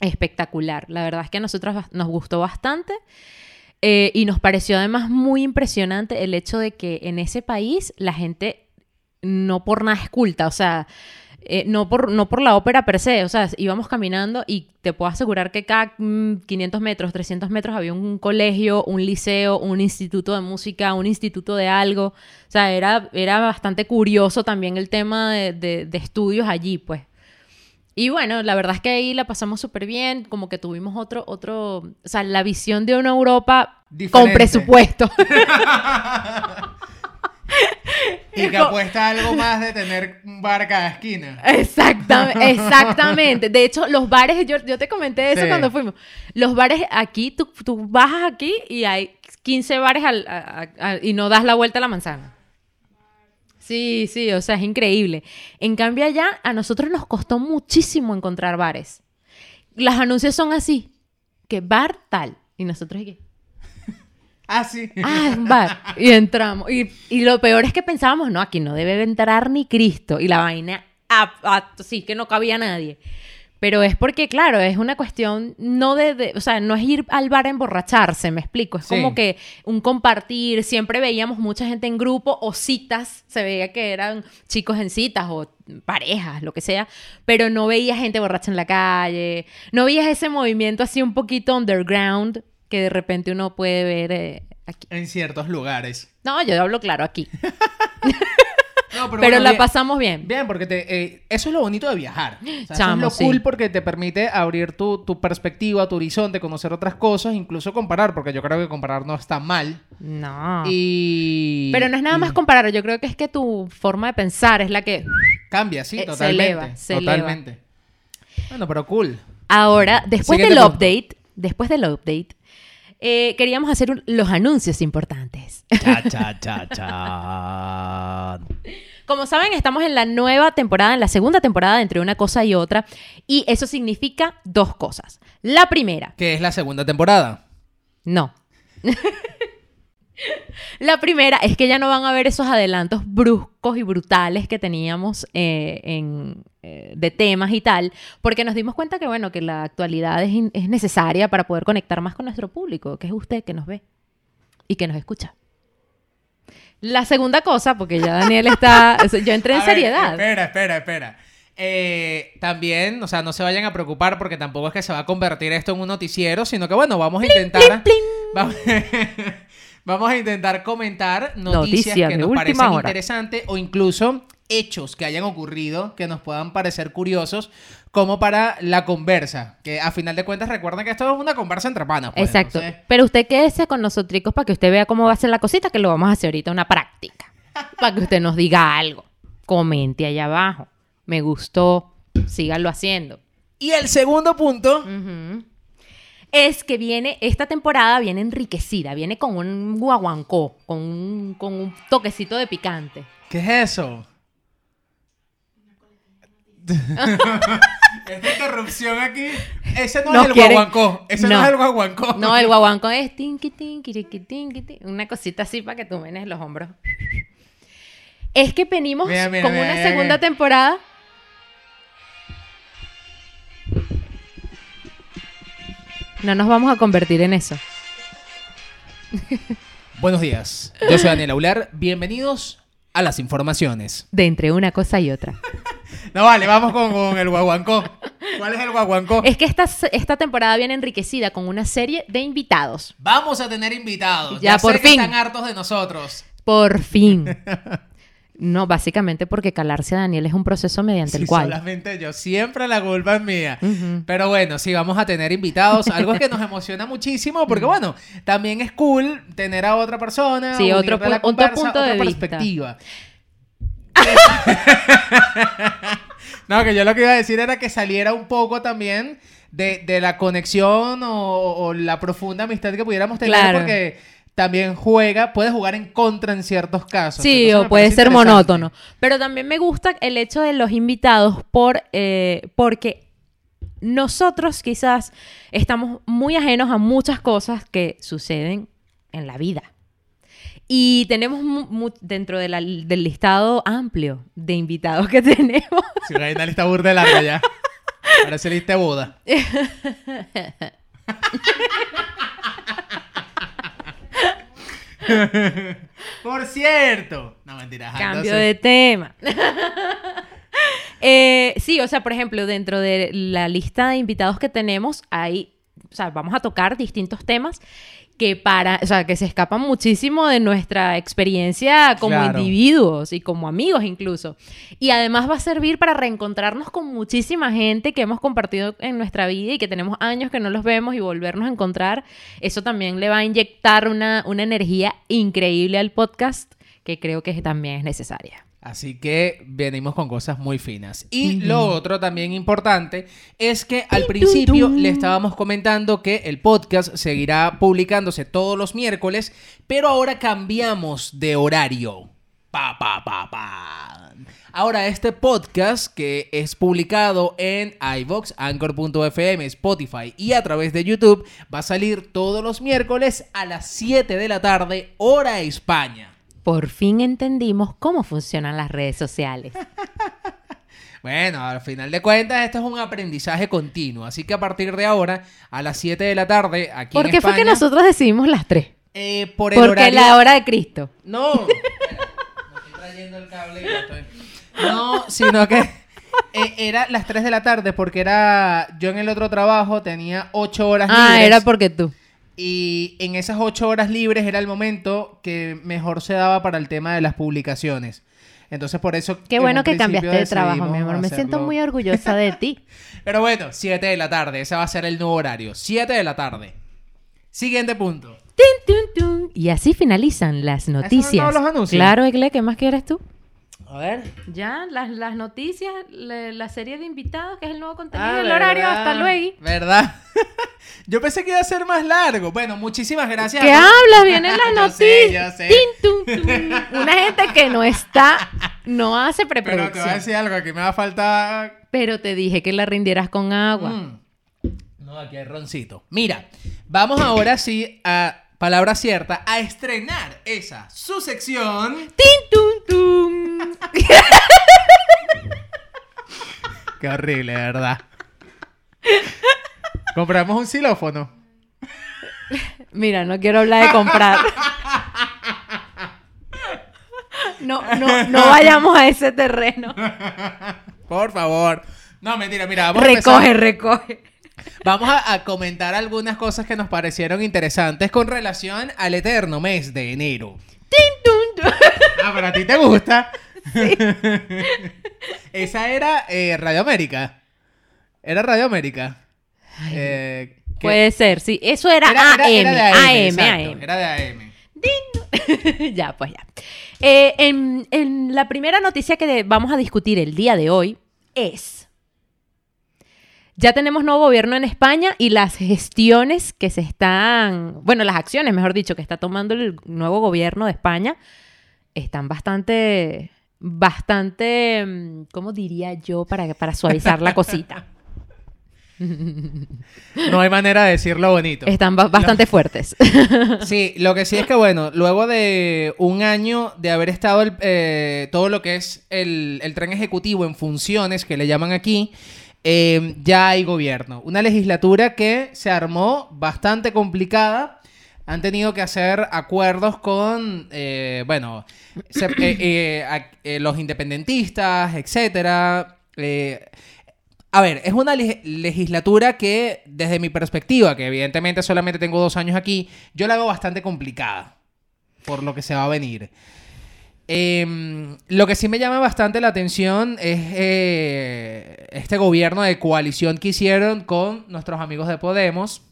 espectacular. La verdad es que a nosotros nos gustó bastante eh, y nos pareció además muy impresionante el hecho de que en ese país la gente no por nada es culta, o sea, eh, no, por, no por la ópera per se, o sea, íbamos caminando y te puedo asegurar que cada mm, 500 metros, 300 metros había un colegio, un liceo, un instituto de música, un instituto de algo, o sea, era, era bastante curioso también el tema de, de- de estudios allí, pues. Y bueno, la verdad es que ahí la pasamos súper bien, como que tuvimos otro, otro, o sea, la visión de una Europa con presupuesto. Y que apuesta algo más de tener un bar cada esquina. Exactamente, exactamente. De hecho, los bares, yo, yo te comenté eso Sí. cuando fuimos. Los bares aquí, tú, tú bajas aquí y hay 15 bares al- a- a- a- y no das la vuelta a la manzana. Sí, sí, o sea, es increíble. En cambio allá, a nosotros nos costó muchísimo encontrar bares. Los anuncios son así, que bar tal. Y nosotros, ¿y qué? Ah, sí. Ah, un bar. Y entramos. Y, y lo peor es que pensábamos, no, aquí no debe entrar ni Cristo. Y la vaina, ah, ah, sí, que no cabía nadie. Pero es porque, claro, es una cuestión no de, de- o sea, no es ir al bar a emborracharse, me explico. Es Sí. como que un compartir, siempre veíamos mucha gente en grupo o citas, se veía que eran chicos en citas o parejas, lo que sea, pero no veía gente borracha en la calle, no veías ese movimiento así un poquito underground que de repente uno puede ver eh, aquí. En ciertos lugares. No, yo hablo claro aquí. No, Pero, bueno, la bien- pasamos bien. Bien, porque te, eh, eso es lo bonito de viajar. O sea, eso Chamo, es lo sí. cool porque te permite abrir tu, tu perspectiva, tu horizonte, conocer otras cosas, incluso comparar, porque yo creo que comparar no está mal. No. Y... Pero no es nada y más comparar, yo creo que es que tu forma de pensar es la que... Cambia, sí, Eh, se totalmente. eleva, se totalmente. Bueno, pero cool. Ahora, después del update, después del update, eh, queríamos hacer un- los anuncios importantes. Cha, cha, cha, cha. Como saben, estamos en la nueva temporada, en la segunda temporada de entre una cosa y otra, y eso significa dos cosas. La primera, ¿Qué es la segunda temporada? No. La primera es que ya no van a ver esos adelantos bruscos y brutales que teníamos eh, en, eh, de temas y tal, porque nos dimos cuenta que, bueno, que la actualidad es, es necesaria para poder conectar más con nuestro público, que es usted que nos ve y que nos escucha. La segunda cosa, porque ya Daniel está... Yo entré en ver, seriedad. espera, espera, espera. Eh, también, o sea, no se vayan a preocupar porque tampoco es que se va a convertir esto en un noticiero, sino que bueno, vamos a intentar. Vamos, vamos a intentar comentar noticias Noticia que nos parecen interesantes o incluso hechos que hayan ocurrido que nos puedan parecer curiosos, como para la conversa. Que a final de cuentas recuerden que esto es una conversa entre panas. pues, Exacto. entonces- Pero usted quédese con nosotros para que usted vea cómo va a ser la cosita, que lo vamos a hacer ahorita una práctica. Para que usted nos diga algo. Comente allá abajo. Me gustó. Síganlo haciendo. Y el segundo punto. Es que viene, esta temporada viene enriquecida, viene con un guaguancó, con un, con un toquecito de picante. ¿Qué es eso? Esta interrupción aquí. Ese no Nos es el quieren- guaguancó. Ese no. No. es el guaguancó. No, el guaguancó es tinqui, tinqui, riqui, tinqui, tin, una cosita así para que tú menes los hombros. Es que venimos Mira, mira, con mira, una mira, segunda mira. temporada. No nos vamos a convertir en eso. Buenos días. Yo soy Daniel Aular. Bienvenidos a las informaciones. De entre una cosa y otra. No vale, vamos con, con el guaguancó. ¿Cuál es el guaguancó? Es que esta, esta temporada viene enriquecida con una serie de invitados. Vamos a tener invitados. Ya, Ya, por sé que fin. están hartos de nosotros. Por fin. No, básicamente porque calarse a Daniel es un proceso mediante Sí, el cual. solamente yo. Siempre la culpa es mía. Pero bueno, sí, vamos a tener invitados. Algo que nos emociona muchísimo porque, bueno, también es cool tener a otra persona. Sí, otro la punto otra de vista. perspectiva. no, que yo lo que iba a decir era que saliera un poco también de, de la conexión o, o la profunda amistad que pudiéramos tener Claro. porque también juega, puede jugar en contra en ciertos casos. Sí, o puede ser monótono. Pero también me gusta el hecho de los invitados por, eh, porque nosotros quizás estamos muy ajenos a muchas cosas que suceden en la vida. Y tenemos mu- mu- dentro de la- del listado amplio de invitados que tenemos. Sí, hay una lista burda larga ya. Parece lista de boda. Por cierto. No, mentira. ajá, Cambio entonces- de tema. Eh, sí, o sea, por ejemplo, dentro de la lista de invitados que tenemos, hay, o sea, vamos a tocar distintos temas que para, o sea, que se escapan muchísimo de nuestra experiencia como Claro. individuos y como amigos incluso. Y además va a servir para reencontrarnos con muchísima gente que hemos compartido en nuestra vida y que tenemos años que no los vemos y volvernos a encontrar. Eso también le va a inyectar una, una energía increíble al podcast que creo que también es necesaria. Así que venimos con cosas muy finas. Y lo otro también importante es que al principio le estábamos comentando que el podcast seguirá publicándose todos los miércoles, pero ahora cambiamos de horario. Pa, pa, pa, pa. Ahora este podcast que es publicado en iVoox, Anchor.fm, Spotify y a través de YouTube va a salir todos los miércoles a las 7 de la tarde, hora España. Por fin entendimos cómo funcionan las redes sociales. Bueno, al final de cuentas, esto es un aprendizaje continuo. Así que a partir de ahora, a las 7 de la tarde, aquí ¿Por en qué fue que nosotros decidimos las tres? eh, por el Porque horario... la hora de Cristo. No. Me estoy trayendo el cable estoy- No, sino que eh, era las 3 de la tarde porque era... Yo en el otro trabajo tenía 8 horas libres. Ah, era porque tú. Y en esas 8 horas libres era el momento que mejor se daba para el tema de las publicaciones. Entonces por eso... Qué en bueno que cambiaste de trabajo, mi amor. Me siento muy orgullosa de ti. Pero bueno, 7 de la tarde. Ese va a ser el nuevo horario. 7 de la tarde. Siguiente punto. Tin. Y así finalizan las noticias. todos los anuncios? Claro, Egle, ¿qué más quieres tú? A ver. Ya, las, las noticias, la, la serie de invitados, que es el nuevo contenido, Ah, el horario, ¿verdad? hasta luego. ¿Verdad? Yo pensé que iba a ser más largo. Bueno, muchísimas gracias. ¿Qué hablas? Vienen las sé, noticias. sé. Tin. Una gente que no está, no hace Pero te preproducción. voy a decir algo. Aquí me va a faltar... Pero te dije que la rindieras con agua. Mm. No, aquí hay roncito. Mira, vamos ahora sí a... Palabra cierta, a estrenar esa, su sección. Tin, tun, tun. Qué horrible, de verdad. Compramos un xilófono. Mira, no quiero hablar de comprar. No, no, no vayamos a ese terreno. Por favor. No, mentira, mira, vamos a Recoge, recoge. Vamos a, a comentar algunas cosas que nos parecieron interesantes con relación al eterno mes de enero. Ah, pero a ti te gusta. Esa era eh, Radio América. Era Radio América. Eh, Puede ser, sí. Eso era, AM, era de AM, AM. Era de AM. ya, pues ya. Eh, en, en la primera noticia que vamos a discutir el día de hoy es... Ya tenemos nuevo gobierno en España y las gestiones que se están, bueno, las acciones, mejor dicho, que está tomando el nuevo gobierno de España están bastante, bastante, mm, ¿cómo diría yo para, para suavizar la cosita? No hay manera de decirlo bonito. Están ba- bastante fuertes. Sí, lo que sí es que, bueno, luego de un año de haber estado el, eh, todo lo que es el, el tren ejecutivo en funciones, que le llaman aquí, eh, ya hay gobierno. Una legislatura que se armó bastante complicada. Han tenido que hacer acuerdos con, eh, bueno, eh, eh, los independentistas, etcétera. A ver, es una leg- legislatura que, desde mi perspectiva, que evidentemente solamente tengo dos años aquí, yo la veo bastante complicada por lo que se va a venir. Em, lo que sí me llama bastante la atención es eh, este gobierno de coalición que hicieron con nuestros amigos de Podemos.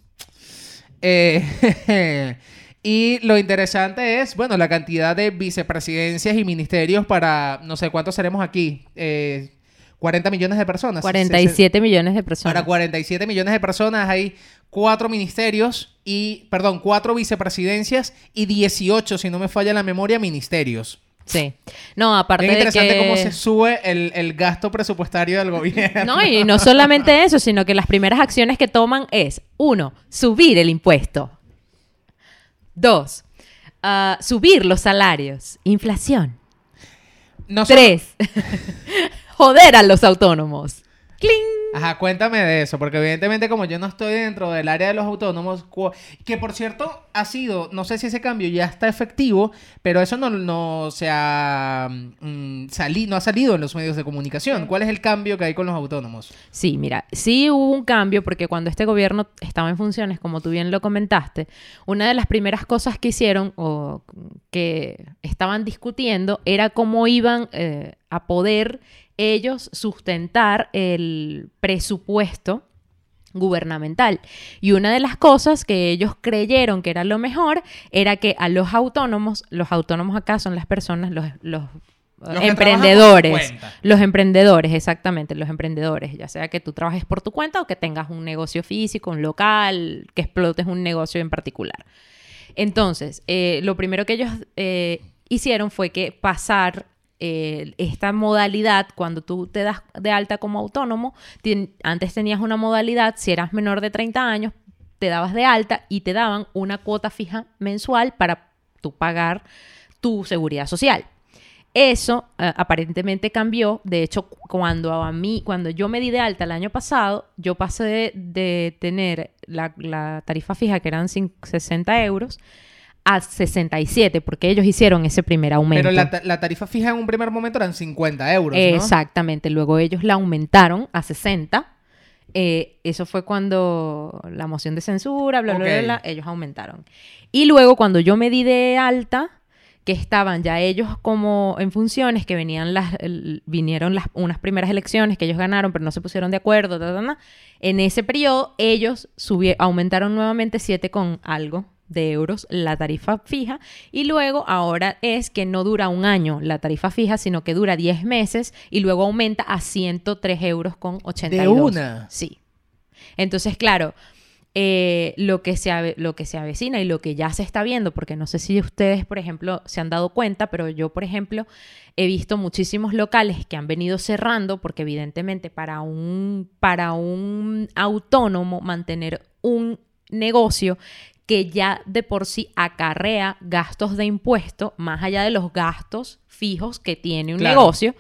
Eh, y lo interesante es, bueno, la cantidad de vicepresidencias y ministerios para, no sé cuántos seremos aquí, eh, 40 millones de personas. 47 millones de Para personas. 47 millones de personas hay cuatro ministerios y, perdón, cuatro vicepresidencias y 18, si no me falla la memoria, ministerios. Sí. No, aparte Es de interesante que... cómo se sube el, el gasto presupuestario del gobierno. No, y no solamente eso, sino que las primeras acciones que toman es, uno, subir el impuesto. Dos, ah, subir los salarios. Inflación. No Tres, joder a los autónomos. ¡Cling! Ajá, cuéntame de eso, porque evidentemente como yo no estoy dentro del área de los autónomos, que por cierto ha sido, no sé si ese cambio ya está efectivo, pero eso no, no se ha mm, sali- no ha salido en los medios de comunicación. ¿Cuál es el cambio que hay con los autónomos? Sí, mira, sí hubo un cambio porque cuando este gobierno estaba en funciones, como tú bien lo comentaste, una de las primeras cosas que hicieron o que estaban discutiendo era cómo iban eh, a poder ellos sustentar el presupuesto gubernamental. Y una de las cosas que ellos creyeron que era lo mejor era que a los autónomos, los autónomos acá son las personas, los, los, eh, Los emprendedores, los emprendedores, exactamente, los emprendedores, ya sea que tú trabajes por tu cuenta o que tengas un negocio físico, un local, que explotes un negocio en particular. Entonces, eh, lo primero que ellos eh, hicieron fue que pasar esta modalidad, cuando tú te das de alta como autónomo, antes tenías una modalidad, si eras menor de 30 años, te dabas de alta y te daban una cuota fija mensual para tú pagar tu seguridad social. Eso eh, aparentemente cambió. De hecho, cu- cuando a mí, cuando yo me di de alta el año pasado, yo pasé de, tener la, tarifa fija, que eran cin- 60 euros, a 67, porque ellos hicieron ese primer aumento. Pero la, ta- la tarifa fija en un primer momento eran 50 euros, ¿no? Exactamente. Luego ellos la aumentaron a 60. Eh, eso fue cuando la moción de censura, bla, bla, bla, bla, ellos aumentaron. Y luego cuando yo me di de alta, que estaban ya ellos como en funciones, que venían las, el- vinieron las, unas primeras elecciones que ellos ganaron, pero no se pusieron de acuerdo, ta, ta, ta. en ese periodo ellos aumentaron nuevamente 7 con algo de euros la tarifa fija y luego ahora es que no dura un año la tarifa fija, sino que dura 10 meses y luego aumenta a 103 euros con 82. una? Sí. Entonces, claro, eh, lo, que se lo que se avecina y lo que ya se está viendo, porque no sé si ustedes, por ejemplo, se han dado cuenta, pero yo, por ejemplo, he visto muchísimos locales que han venido cerrando, porque evidentemente para un, para un autónomo mantener un negocio que ya de por sí acarrea gastos de impuesto, más allá de los gastos fijos que tiene un Claro. negocio,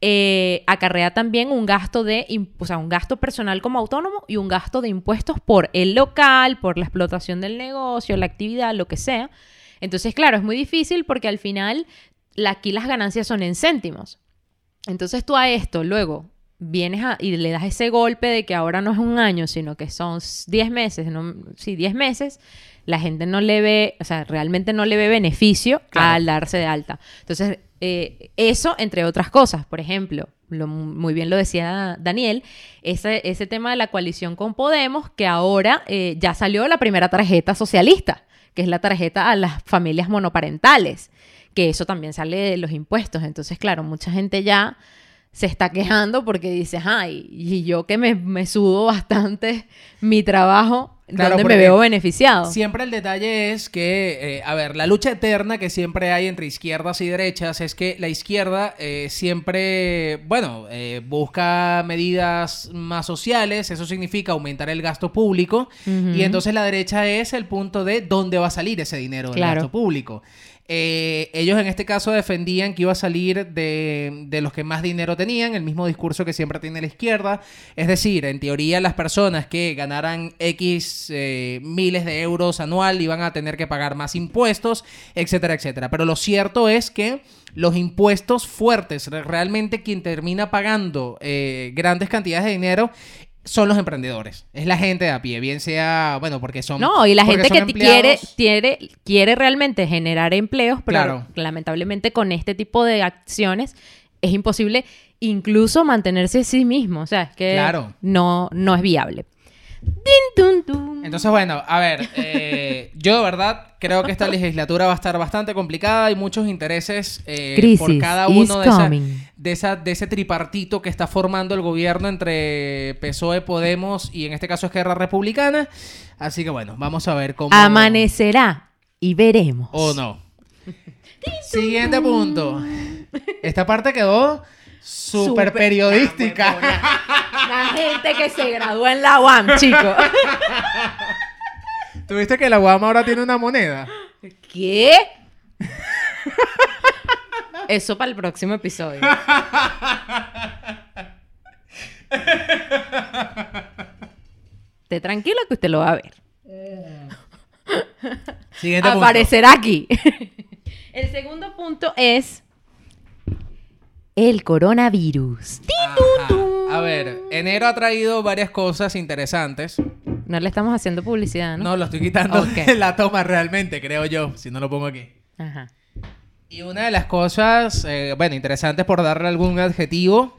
eh, acarrea también un gasto de, o sea, un gasto personal como autónomo y un gasto de impuestos por el local, por la explotación del negocio, la actividad, lo que sea. Entonces, claro, es muy difícil porque al final la- aquí las ganancias son en céntimos. Entonces tú a esto luego vienes a- y le das ese golpe de que ahora no es un año, sino que son s- 10 meses, no, sí, 10 meses, la gente no le ve, o sea, realmente no le ve beneficio Claro. al darse de alta. Entonces, eh, eso entre otras cosas, por ejemplo, lo, muy bien lo decía Daniel, ese, ese tema de la coalición con Podemos, que ahora eh, ya salió la primera tarjeta socialista, que es la tarjeta a las familias monoparentales, que eso también sale de los impuestos. Entonces, claro, mucha gente ya se está quejando porque dice, ay, y yo que me, me sudo bastante mi trabajo, Claro, ¿dónde me veo beneficiado? Siempre el detalle es que, eh, a ver, la lucha eterna que siempre hay entre izquierdas y derechas es que la izquierda eh, siempre, bueno, eh, busca medidas más sociales, eso significa aumentar el gasto público, y entonces la derecha es el punto de dónde va a salir ese dinero del Claro. gasto público. Eh, ellos en este caso defendían que iba a salir de, de los que más dinero tenían, el mismo discurso que siempre tiene la izquierda. Es decir, en teoría las personas que ganaran X eh, miles de euros anual iban a tener que pagar más impuestos, etcétera, etcétera. Pero lo cierto es que los impuestos fuertes, re- realmente quien termina pagando eh, grandes cantidades de dinero son los emprendedores. Es la gente de a pie, bien sea, bueno, porque son... No, y la gente que quiere, quiere, quiere realmente generar empleos, pero Claro. lamentablemente con este tipo de acciones es imposible incluso mantenerse a sí mismo. O sea, es que Claro. no, no es viable. Entonces, bueno, a ver, eh, yo de verdad creo que esta legislatura va a estar bastante complicada. Hay muchos intereses eh, por cada uno de, esa- de, esa- de ese tripartito que está formando el gobierno entre PSOE, Podemos y en este caso Esquerra Republicana. Así que bueno, vamos a ver cómo... Amanecerá y veremos. O no. Siguiente punto. Esta parte quedó Súper- periodística. La gente que se graduó en la UAM, chicos. ¿Tuviste que la Guama ahora tiene una moneda? ¿Qué? Eso para el próximo episodio. Esté tranquilo que usted lo va a ver. Siguiente punto. Aparecerá aquí. El segundo punto es el coronavirus. Ajá. A ver, enero ha traído varias cosas interesantes. No le estamos haciendo publicidad, ¿no? No, lo estoy quitando Ok. de la toma realmente, creo yo, si no lo pongo aquí. Ajá. Y una de las cosas, eh, bueno, interesantes por darle algún adjetivo,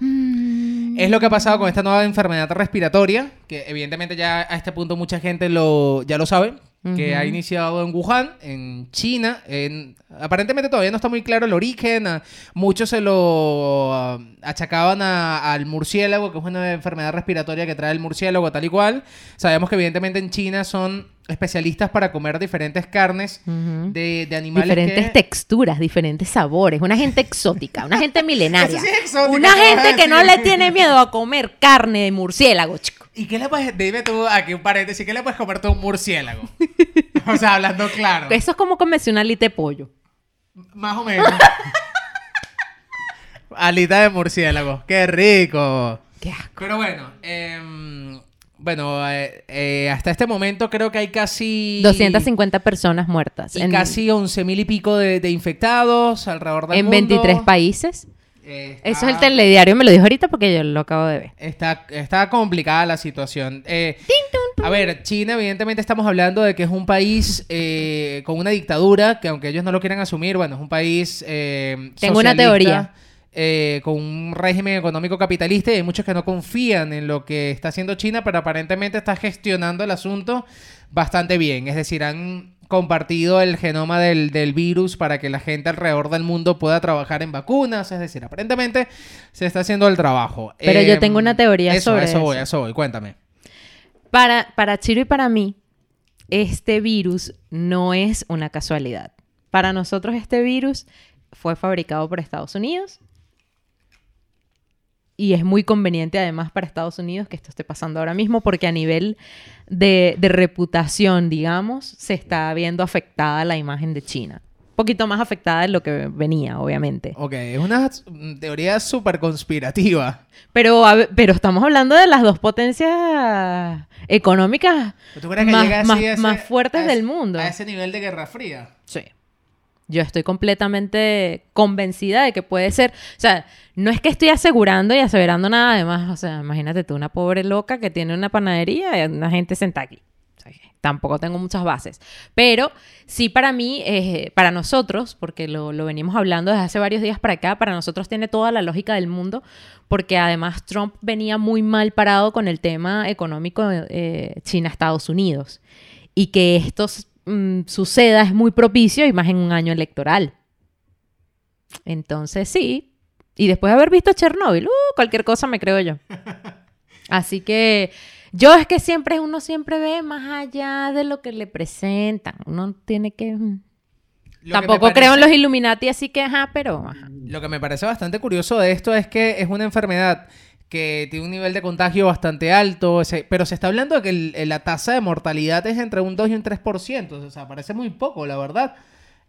es lo que ha pasado con esta nueva enfermedad respiratoria, que evidentemente ya a este punto mucha gente lo, ya lo sabe, que ha iniciado en Wuhan, en China. En, aparentemente todavía no está muy claro el origen. a- muchos se lo ah, achacaban a- al murciélago, que es una enfermedad respiratoria que trae el murciélago tal y cual. Sabemos que evidentemente en China son especialistas para comer diferentes carnes de, de animales Diferentes que... texturas, diferentes sabores, una gente exótica, una gente milenaria. Eso sí es exótica, una gente que no le tiene miedo a comer carne de murciélago, chico. ¿Y qué le puedes, dime tú aquí un paréntesis, ¿qué le puedes comer tú a un murciélago? o sea, hablando claro. Eso es como comerse una alita de pollo. Más o menos. Alita de murciélago. ¡Qué rico! Qué asco. Pero bueno, em, bueno, eh, eh, hasta este momento creo que hay casi... 250 personas muertas. Y en, casi 11 mil y pico de, de infectados alrededor del en mundo. 23 países. Eh, Eso es el telediario, me lo dijo ahorita porque yo lo acabo de ver. Está, está complicada la situación. Eh, a ver, China, evidentemente estamos hablando de que es un país eh, con una dictadura, que aunque ellos no lo quieran asumir, bueno, es un país eh, Tengo una teoría. con un régimen económico capitalista y hay muchos que no confían en lo que está haciendo China, pero aparentemente está gestionando el asunto bastante bien. Es decir, han compartido el genoma del, del virus para que la gente alrededor del mundo pueda trabajar en vacunas. Es decir, aparentemente se está haciendo el trabajo. Pero yo Em, tengo una teoría eso, sobre eso. voy, eso. eso voy, cuéntame. Para, para Chiro y para mí, este virus no es una casualidad. Para nosotros este virus fue fabricado por Estados Unidos y es muy conveniente además para Estados Unidos que esto esté pasando ahora mismo porque a nivel de, de reputación, digamos, se está viendo afectada la imagen de China. Un poquito más afectada de lo que venía, obviamente. Ok, es una teoría súper conspirativa. Pero, a pero estamos hablando de las dos potencias económicas ¿Tú crees que más, llega así más- a ese- más fuertes a ese- del mundo. A ese nivel de Guerra Fría. Sí. Yo estoy completamente convencida de que puede ser. O sea, no es que estoy asegurando y aseverando nada. Además, o sea, imagínate tú, una pobre loca que tiene una panadería y una gente sentada aquí. O sea, tampoco tengo muchas bases. Pero sí para mí, eh, para nosotros, porque lo, lo venimos hablando desde hace varios días para acá, para nosotros tiene toda la lógica del mundo, porque además Trump venía muy mal parado con el tema económico eh, China-Estados Unidos. Y que esto mm, suceda es muy propicio y más en un año electoral. Entonces sí. Y después de haber visto Chernobyl, uh, cualquier cosa me creo yo. Así que yo es que siempre, uno siempre ve más allá de lo que le presentan. Uno tiene que... mm. Que Tampoco creo en los Illuminati, así que, ajá, pero... ajá. Lo que me parece bastante curioso de esto es que es una enfermedad que tiene un nivel de contagio bastante alto, pero se está hablando de que el- la tasa de mortalidad es entre un 2 y un 3%, o sea, parece muy poco, la verdad,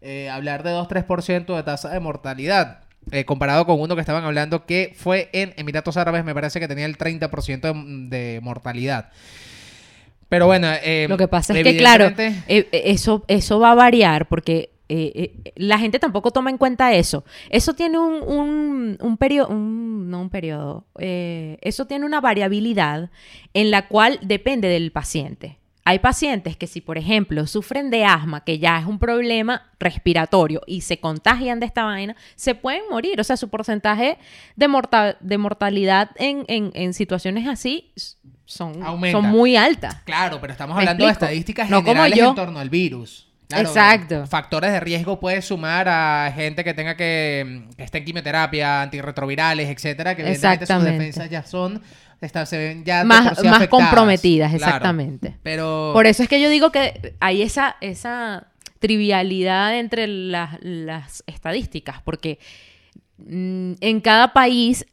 eh, hablar de 2-3% de tasa de mortalidad, eh, comparado con uno que estaban hablando que fue en Emiratos Árabes, me parece que tenía el 30% de, de mortalidad. Pero bueno, eh, Lo que pasa es que, claro, eh, eso, eso va a variar porque eh, eh, la gente tampoco toma en cuenta eso. Eso tiene un, un, un periodo, no un periodo, eh, eso tiene una variabilidad en la cual depende del paciente. Hay pacientes que si, por ejemplo, sufren de asma, que ya es un problema respiratorio, y se contagian de esta vaina, se pueden morir. O sea, su porcentaje de, morta- de mortalidad en, en- en situaciones así son, Aumenta. son muy altas. Claro, pero estamos ¿Me hablando de estadísticas No como generales yo. en torno al virus. Claro, Exacto. Factores de riesgo puedes sumar a gente que tenga que, que esté en quimioterapia, antirretrovirales, etcétera, que evidentemente sus defensas ya son, están- se ven ya más, sí más afectadas. comprometidas, Claro. exactamente. Pero Por eso es que yo digo que hay esa, esa trivialidad entre las, las estadísticas, porque mm, en cada país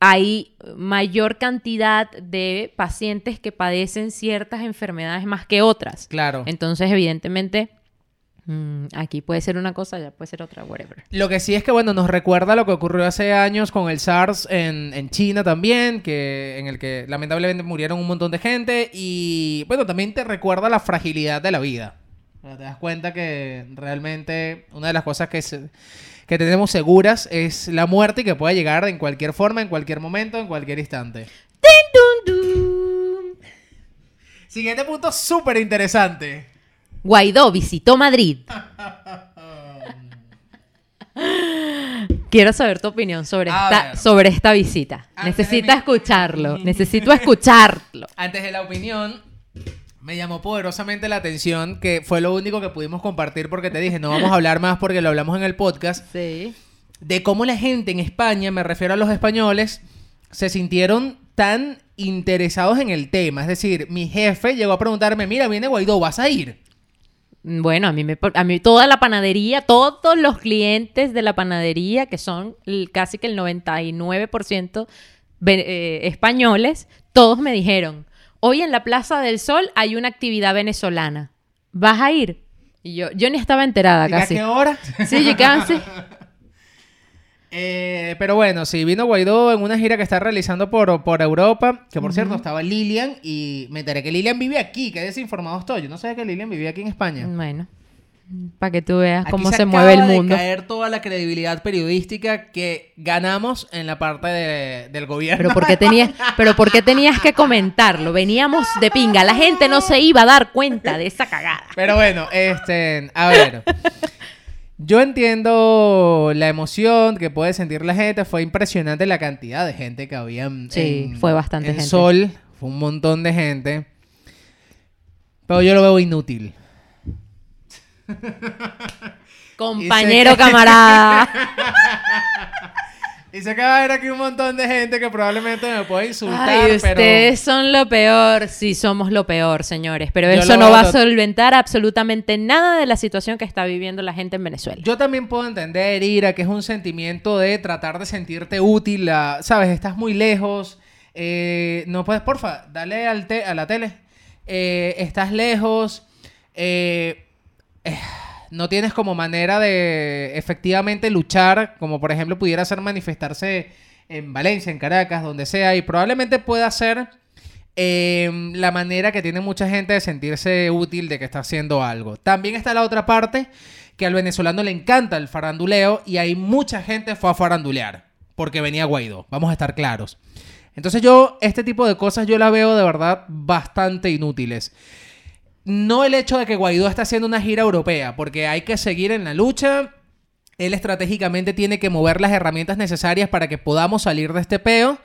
hay mayor cantidad de pacientes que padecen ciertas enfermedades más que otras. claro, Entonces, evidentemente, Mm, aquí puede ser una cosa, ya puede ser otra, whatever. Lo que sí es que, bueno, nos recuerda lo que ocurrió hace años con el SARS en, en China también, que, en el que lamentablemente murieron un montón de gente. Y, bueno, también te recuerda la fragilidad de la vida. Te das cuenta que realmente una de las cosas que, se- que tenemos seguras es la muerte y que puede llegar en cualquier forma, en cualquier momento, en cualquier instante. Dun, dun. Siguiente punto súper interesante. Guaidó visitó Madrid. Quiero saber tu opinión sobre A esta, ver. sobre esta visita. Antes de Necesito mi- escucharlo. Necesito escucharlo. Antes de la opinión, me llamó poderosamente la atención que fue lo único que pudimos compartir porque te dije, no vamos a hablar más porque lo hablamos en el podcast, Sí. de cómo la gente en España, me refiero a los españoles, se sintieron tan interesados en el tema. Es decir, mi jefe llegó a preguntarme, mira, viene Guaidó, ¿vas a ir? Bueno, a mí, me, a mí toda la panadería, todos los clientes de la panadería, que son el- casi que el 99% ve- eh, españoles, todos me dijeron, hoy en la Plaza del Sol hay una actividad venezolana. ¿Vas a ir? Y yo, yo ni estaba enterada ¿Y a casi. qué hora? Sí, yo. Eh, pero bueno, sí, vino Guaidó en una gira que está realizando por, por Europa, que por cierto estaba Lilian y me enteré que Lilian vive aquí, que desinformado estoy. Yo no sabía que Lilian vivía aquí en España. Bueno, para que tú veas Aquí cómo se, mueve el de mundo. caer toda la credibilidad periodística que ganamos en la parte de- del gobierno. Pero ¿por, qué tenías, pero ¿por qué tenías que comentarlo? Veníamos de pinga. La gente no se iba a dar cuenta de esa cagada. Pero bueno, este, a ver. Yo entiendo la emoción que puede sentir la gente. Fue impresionante la cantidad de gente que había en, Sí, en- fue bastante en gente. Sol. Fue un montón de gente. Pero yo lo veo inútil. Compañero camarada. Y sé que va a haber aquí un montón de gente que probablemente me puede insultar, Ay, pero... ustedes son lo peor. Sí, somos lo peor, señores. Pero Yo eso no va a solventar absolutamente nada de la situación que está viviendo la gente en Venezuela. Yo también puedo entender, Ira, que es un sentimiento de tratar de sentirte útil, a- ¿sabes? Estás muy lejos, eh, no puedes, porfa, dale al te- a la tele. Eh, estás lejos, eh, eh, no tienes como manera de efectivamente luchar, como por ejemplo pudiera ser manifestarse en Valencia, en Caracas, donde sea, y probablemente pueda ser eh, la manera que tiene mucha gente de sentirse útil de que está haciendo algo. También está la otra parte, que al venezolano le encanta el faranduleo y hay mucha gente fue a farandulear, porque venía Guaidó, vamos a estar claros. Entonces yo, este tipo de cosas yo la veo de verdad bastante inútiles. No el hecho de que Guaidó está haciendo una gira europea, porque hay que seguir en la lucha. Él estratégicamente tiene que mover las herramientas necesarias para que podamos salir de este peo.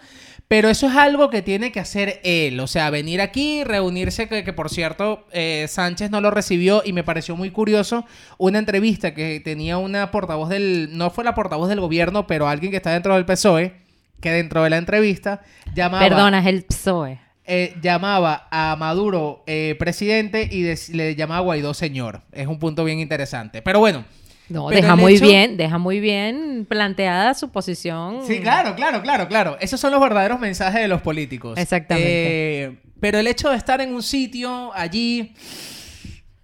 Pero eso es algo que tiene que hacer él. O sea, venir aquí, reunirse, que, por cierto, eh, Sánchez no lo recibió y me pareció muy curioso una entrevista que tenía una portavoz del... No fue la portavoz del gobierno, pero alguien que está dentro del PSOE, que dentro de la entrevista llamaba Perdona, es el PSOE. Eh, llamaba a Maduro eh, presidente y le llamaba a Guaidó señor. Es un punto bien interesante. Pero bueno. No, pero deja muy hecho- bien, deja muy bien planteada su posición. Sí, claro, claro, claro, claro. Esos son los verdaderos mensajes de los políticos. Exactamente. Eh, pero el hecho de estar en un sitio allí,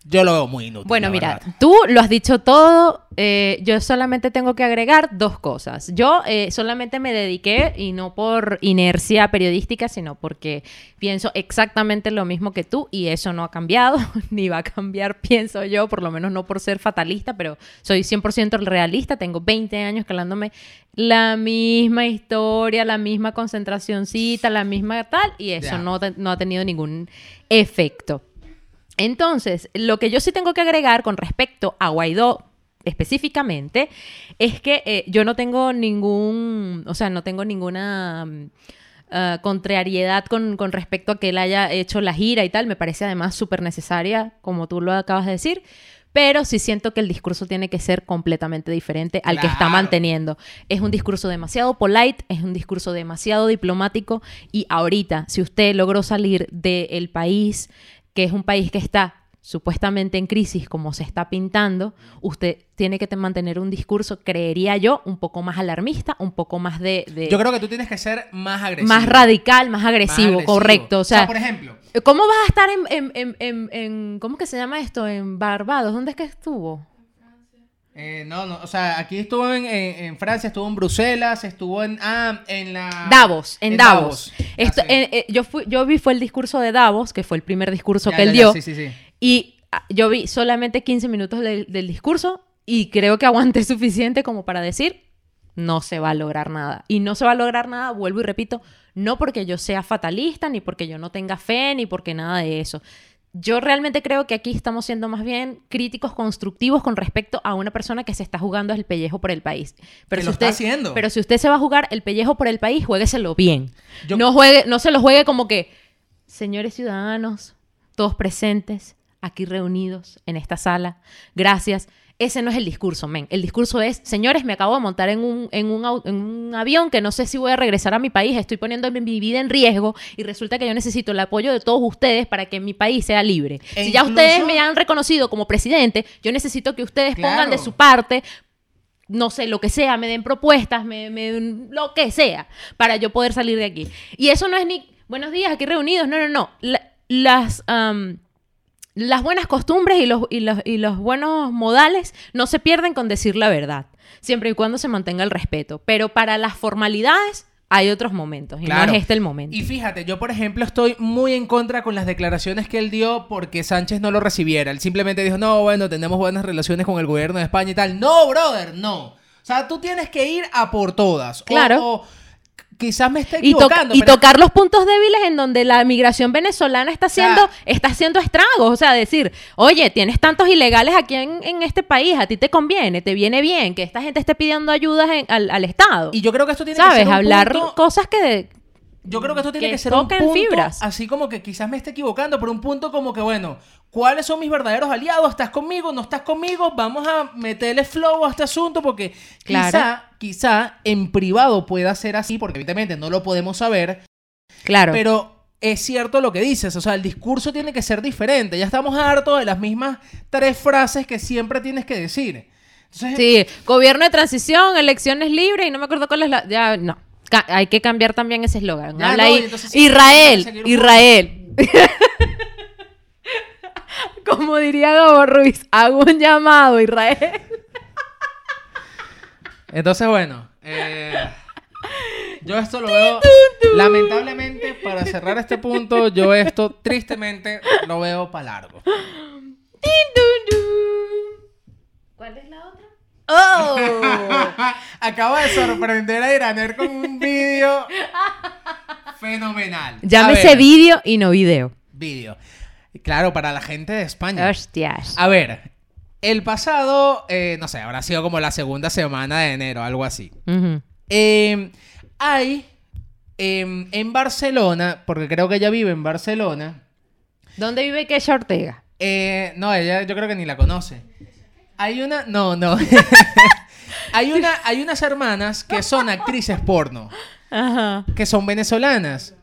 yo lo veo muy inútil. Bueno, mira, verdad. tú lo has dicho todo. eh, yo solamente tengo que agregar dos cosas. Yo eh, solamente me dediqué, y no por inercia periodística, sino porque pienso exactamente lo mismo que tú, y eso no ha cambiado, ni va a cambiar, pienso yo, por lo menos no por ser fatalista, pero soy 100% realista. Tengo 20 años calándome la misma historia, la misma concentracioncita, la misma tal, y eso no, no ha tenido ningún efecto. Entonces, lo que yo sí tengo que agregar con respecto a Guaidó específicamente es que eh, yo no tengo ningún, o sea, no tengo ninguna mm, ah, contrariedad con, con respecto a que él haya hecho la gira y tal. Me parece además súper necesaria, como tú lo acabas de decir. Pero sí siento que el discurso tiene que ser completamente diferente al que está manteniendo. Es un discurso demasiado polite, es un discurso demasiado diplomático y ahorita, si usted logró salir del país, que es un país que está supuestamente en crisis como se está pintando, usted tiene que te- mantener un discurso, creería yo, un poco más alarmista, un poco más de... de- Yo creo que tú tienes que ser más agresivo. más radical, más Más agresivo, correcto. O sea, por ejemplo, ¿cómo vas a estar en, en, en, en- en- ¿Cómo que se llama esto? En Barbados. ¿Dónde es que estuvo? Eh, no, no, o sea, aquí estuvo en, en- en Francia, estuvo en Bruselas, estuvo en, ah, en la... Davos, en, Davos. Ah, Esto- sí. eh, eh, yo, fui, yo vi fue el discurso de Davos, que fue el primer discurso Ya, que él ya, ya, dio. Sí, sí, sí. Y ah, yo vi solamente 15 minutos del- del discurso y creo que aguanté suficiente como para decir, no se va a lograr nada. Y no se va a lograr nada, vuelvo y repito, no porque yo sea fatalista, ni porque yo no tenga fe, ni porque nada de eso. Yo realmente creo que aquí estamos siendo más bien críticos constructivos con respecto a una persona que se está jugando el pellejo por el país. Pero Que si lo usted, está haciendo. Pero si usted se va a jugar el pellejo por el país, juégueselo bien. Yo- No, juegue, no se lo juegue como que, señores ciudadanos, todos presentes, aquí reunidos en esta sala, gracias. Ese no es el discurso, men. El discurso es, señores, me acabo de montar en un, en un, au- en un avión que no sé si voy a regresar a mi país, estoy poniendo mi, vida en riesgo y resulta que yo necesito el apoyo de todos ustedes para que mi país sea libre. E si ya ustedes me han reconocido como presidente, yo necesito que ustedes pongan de su parte no sé, lo que sea, me den propuestas, me, me- lo que sea, para yo poder salir de aquí. Y eso no es ni, buenos días, aquí reunidos, no, no, no. La- las, am, las buenas costumbres y los, y, los, y los buenos modales no se pierden con decir la verdad, siempre y cuando se mantenga el respeto. Pero para las formalidades hay otros momentos, y Claro. no es este el momento. Y fíjate, yo por ejemplo estoy muy en contra con las declaraciones que él dio porque Sánchez no lo recibiera. Él simplemente dijo, no, bueno, tenemos buenas relaciones con el gobierno de España y tal. No, brother, no. O sea, tú tienes que ir a por todas. O- Claro. O, quizás me esté Y, to- equivocando. y tocar los puntos débiles en donde la migración venezolana está haciendo, sea- está haciendo estragos. O sea, decir, oye, tienes tantos ilegales aquí en, en este país, a ti te conviene, te viene bien que esta gente esté pidiendo ayudas en- al, al Estado. Y yo creo que esto tiene que ¿Sabes? ser un Hablar punto- cosas que... Yo creo que esto tiene que que, ser un punto, fibras. así como que quizás me esté equivocando, pero un punto como que, bueno, ¿cuáles son mis verdaderos aliados? ¿Estás conmigo? ¿No estás conmigo? Vamos a meterle flow a este asunto porque Claro. quizá, quizá en privado pueda ser así, porque evidentemente no lo podemos saber, Claro. pero es cierto lo que dices, o sea, el discurso tiene que ser diferente. Ya estamos hartos de las mismas tres frases que siempre tienes que decir. Entonces, Sí, gobierno de transición, elecciones libres y no me acuerdo cuál es la... Ya, no. Hay que cambiar también ese eslogan. Ya, Habla no, ahí. sí, Israel, Israel. Como diría Gabo Ruiz, hago un llamado, Israel. Entonces, bueno, eh, yo esto lo veo, lamentablemente, para cerrar este punto, yo esto tristemente lo veo para largo. ¿Cuál es la otra? ¡Oh! Acabo de sorprender a Iraner con un vídeo fenomenal. Llámese vídeo y no video. Vídeo. Claro, para la gente de España. Hostias. A ver, el pasado, eh, no sé, habrá sido como la segunda semana de enero, algo así. Eh, hay em, en Barcelona, porque creo que ella vive en Barcelona. ¿Dónde vive Kesha Ortega? eh, no, ella yo creo que ni la conoce. Hay una, no, no. hay una, hay unas hermanas que son actrices porno, Ajá. que son venezolanas.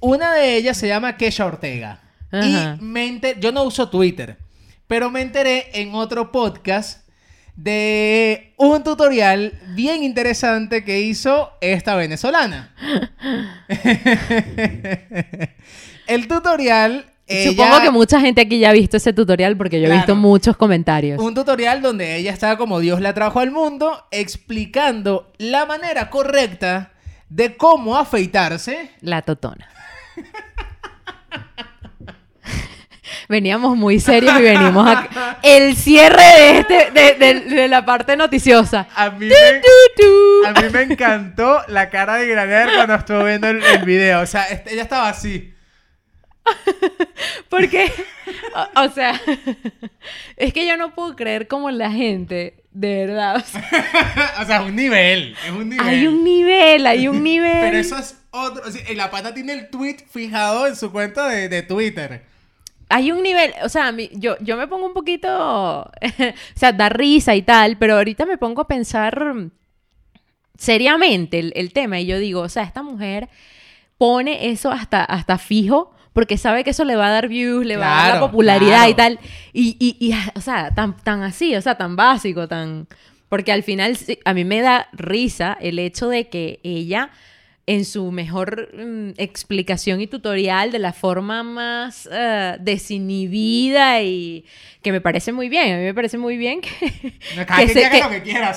Una de ellas se llama Kesha Ortega. Ajá. Y me enter- yo no uso Twitter, pero me enteré en otro podcast de un tutorial bien interesante que hizo esta venezolana. El tutorial... Supongo que mucha gente aquí ya ha visto ese tutorial porque yo he visto muchos comentarios. Un tutorial donde ella estaba como Dios la trajo al mundo, explicando la manera correcta de cómo afeitarse. La totona. Veníamos muy serios y venimos a... El cierre de, este, de, de- de la parte noticiosa. A mí, a me encantó la cara de Graner cuando estuvo viendo el, el video. O sea, este- ella estaba así. Porque, o, o sea, es que yo no puedo creer como la gente, de verdad. o sea, o sea, es un nivel. Es un nivel. hay un nivel, hay un nivel. Pero eso es otro. o sea, la pata tiene el tweet fijado en su cuenta de, de Twitter. Hay un nivel, o sea, mí- yo, yo me pongo un poquito, o sea, da risa y tal, pero ahorita me pongo a pensar seriamente el, el tema y yo digo, o sea, esta mujer pone eso hasta, hasta fijo porque sabe que eso le va a dar views, le va a dar la Claro, popularidad y tal. Y, y, y, o sea, tan, tan así, o sea, tan básico, tan... Porque al final a mí me da risa el hecho de que ella, en su mejor mm, explicación y tutorial, de la forma más eh, desinhibida y que me parece muy bien, a mí me parece muy bien que,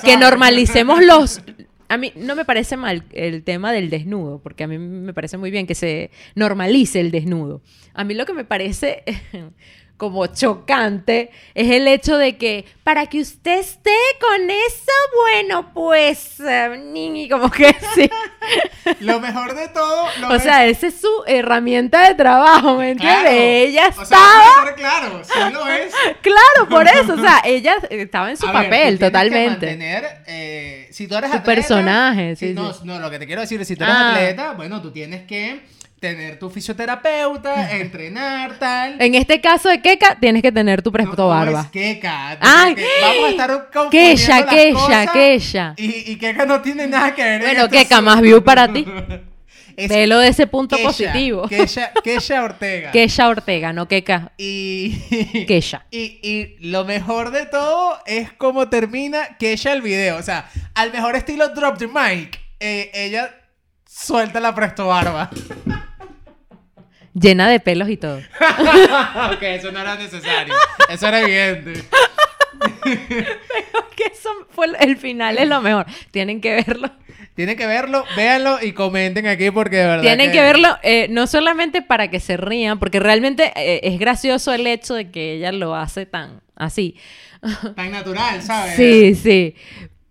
que normalicemos los... A mí no me parece mal el tema del desnudo, porque a mí me parece muy bien que se normalice el desnudo. A mí lo que me parece como chocante es el hecho de que para que usted esté con eso, bueno, pues, eh, ni como que sí. Lo mejor de todo. Lo O sea, esa es su herramienta de trabajo, ¿me entiendes? Claro. Ella O sea, estaba... vamos a ser claro, sí lo es. Claro, por eso, o sea, ella estaba en su A ver, tú papel tienes que totalmente. mantener, eh, si tú eres Su atleta, personaje, sí, si- no, no, lo que te quiero decir es si tú eres Ah. atleta, bueno, tú tienes que tener tu fisioterapeuta, entrenar, tal. En este caso de Keka, tienes que tener tu presto No, no barba. es Keka. Ay, porque vamos a estar confundiendo Kesha, las Kesha, cosas. Y, y Keka no tiene nada que ver en Bueno, Keka, sí. más view para ti. Es Velo de ese punto positivo. Kesha Ortega. Kesha Ortega, no Keka. Y, Kesha. y, y lo mejor de todo es cómo termina Kesha el video. O sea, al mejor estilo Drop the Mic, eh, ella suelta la presto barba. Llena de pelos y todo. ok, eso no era necesario. Eso era evidente. que eso fue el final, es lo mejor. Tienen que verlo. Tienen que verlo, véanlo y comenten aquí porque de verdad. Tienen que verlo eh, no solamente para que se rían, porque realmente eh, es gracioso el hecho de que ella lo hace tan así. Tan natural, ¿sabes? Sí, sí.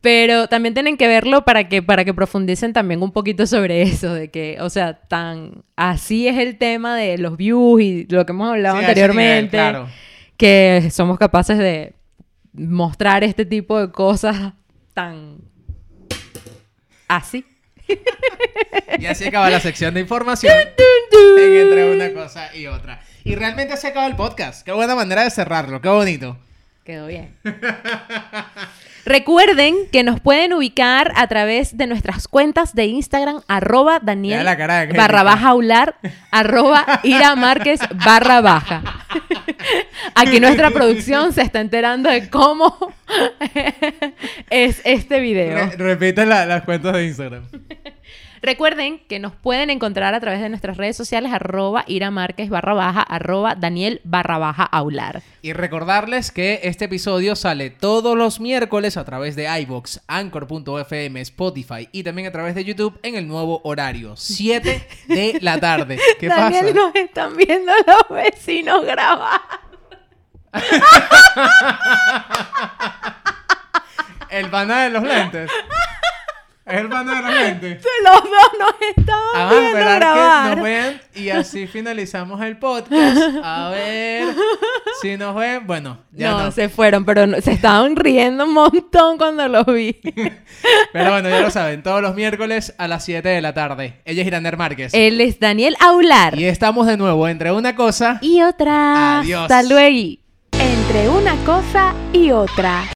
Pero también tienen que verlo para que, para que profundicen también un poquito sobre eso, de que, o sea, tan así es el tema de los views y lo que hemos hablado Sí, nivel, anteriormente, claro. que somos capaces de mostrar este tipo de cosas tan así. Y así acaba la sección de información en entre una cosa y otra. Y realmente se acaba el podcast. Qué buena manera de cerrarlo, qué bonito. Quedó bien. Recuerden que nos pueden ubicar a través de nuestras cuentas de Instagram, arroba Daniel Ya la cara de Angélica. barra baja aular, arroba Ira Márquez barra baja. Aquí nuestra producción se está enterando de cómo es este video. Re- la- las cuentas de Instagram. Recuerden que nos pueden encontrar a través de nuestras redes sociales, arroba Ira Márquez barra baja, arroba Daniel barra baja aular. Y recordarles que este episodio sale todos los miércoles a través de iBox, Anchor.fm, Spotify y también a través de YouTube en el nuevo horario, 7 de la tarde. ¿Qué Daniel, pasa? nos están viendo los vecinos grabar. El pana de los lentes. Es el de los lentes. Los dos nos estaban Vamos a viendo esperar que grabar. nos vean y así finalizamos el podcast. A ver si nos ven. Bueno, ya no, no. se fueron, pero no- se estaban riendo un montón cuando los vi. Pero bueno, ya lo saben, todos los miércoles a las 7 de la tarde. Ella es Irander Márquez. Él es Daniel Aular. Y estamos de nuevo entre una cosa Y otra. Adiós. Hasta luego. Entre una cosa y otra.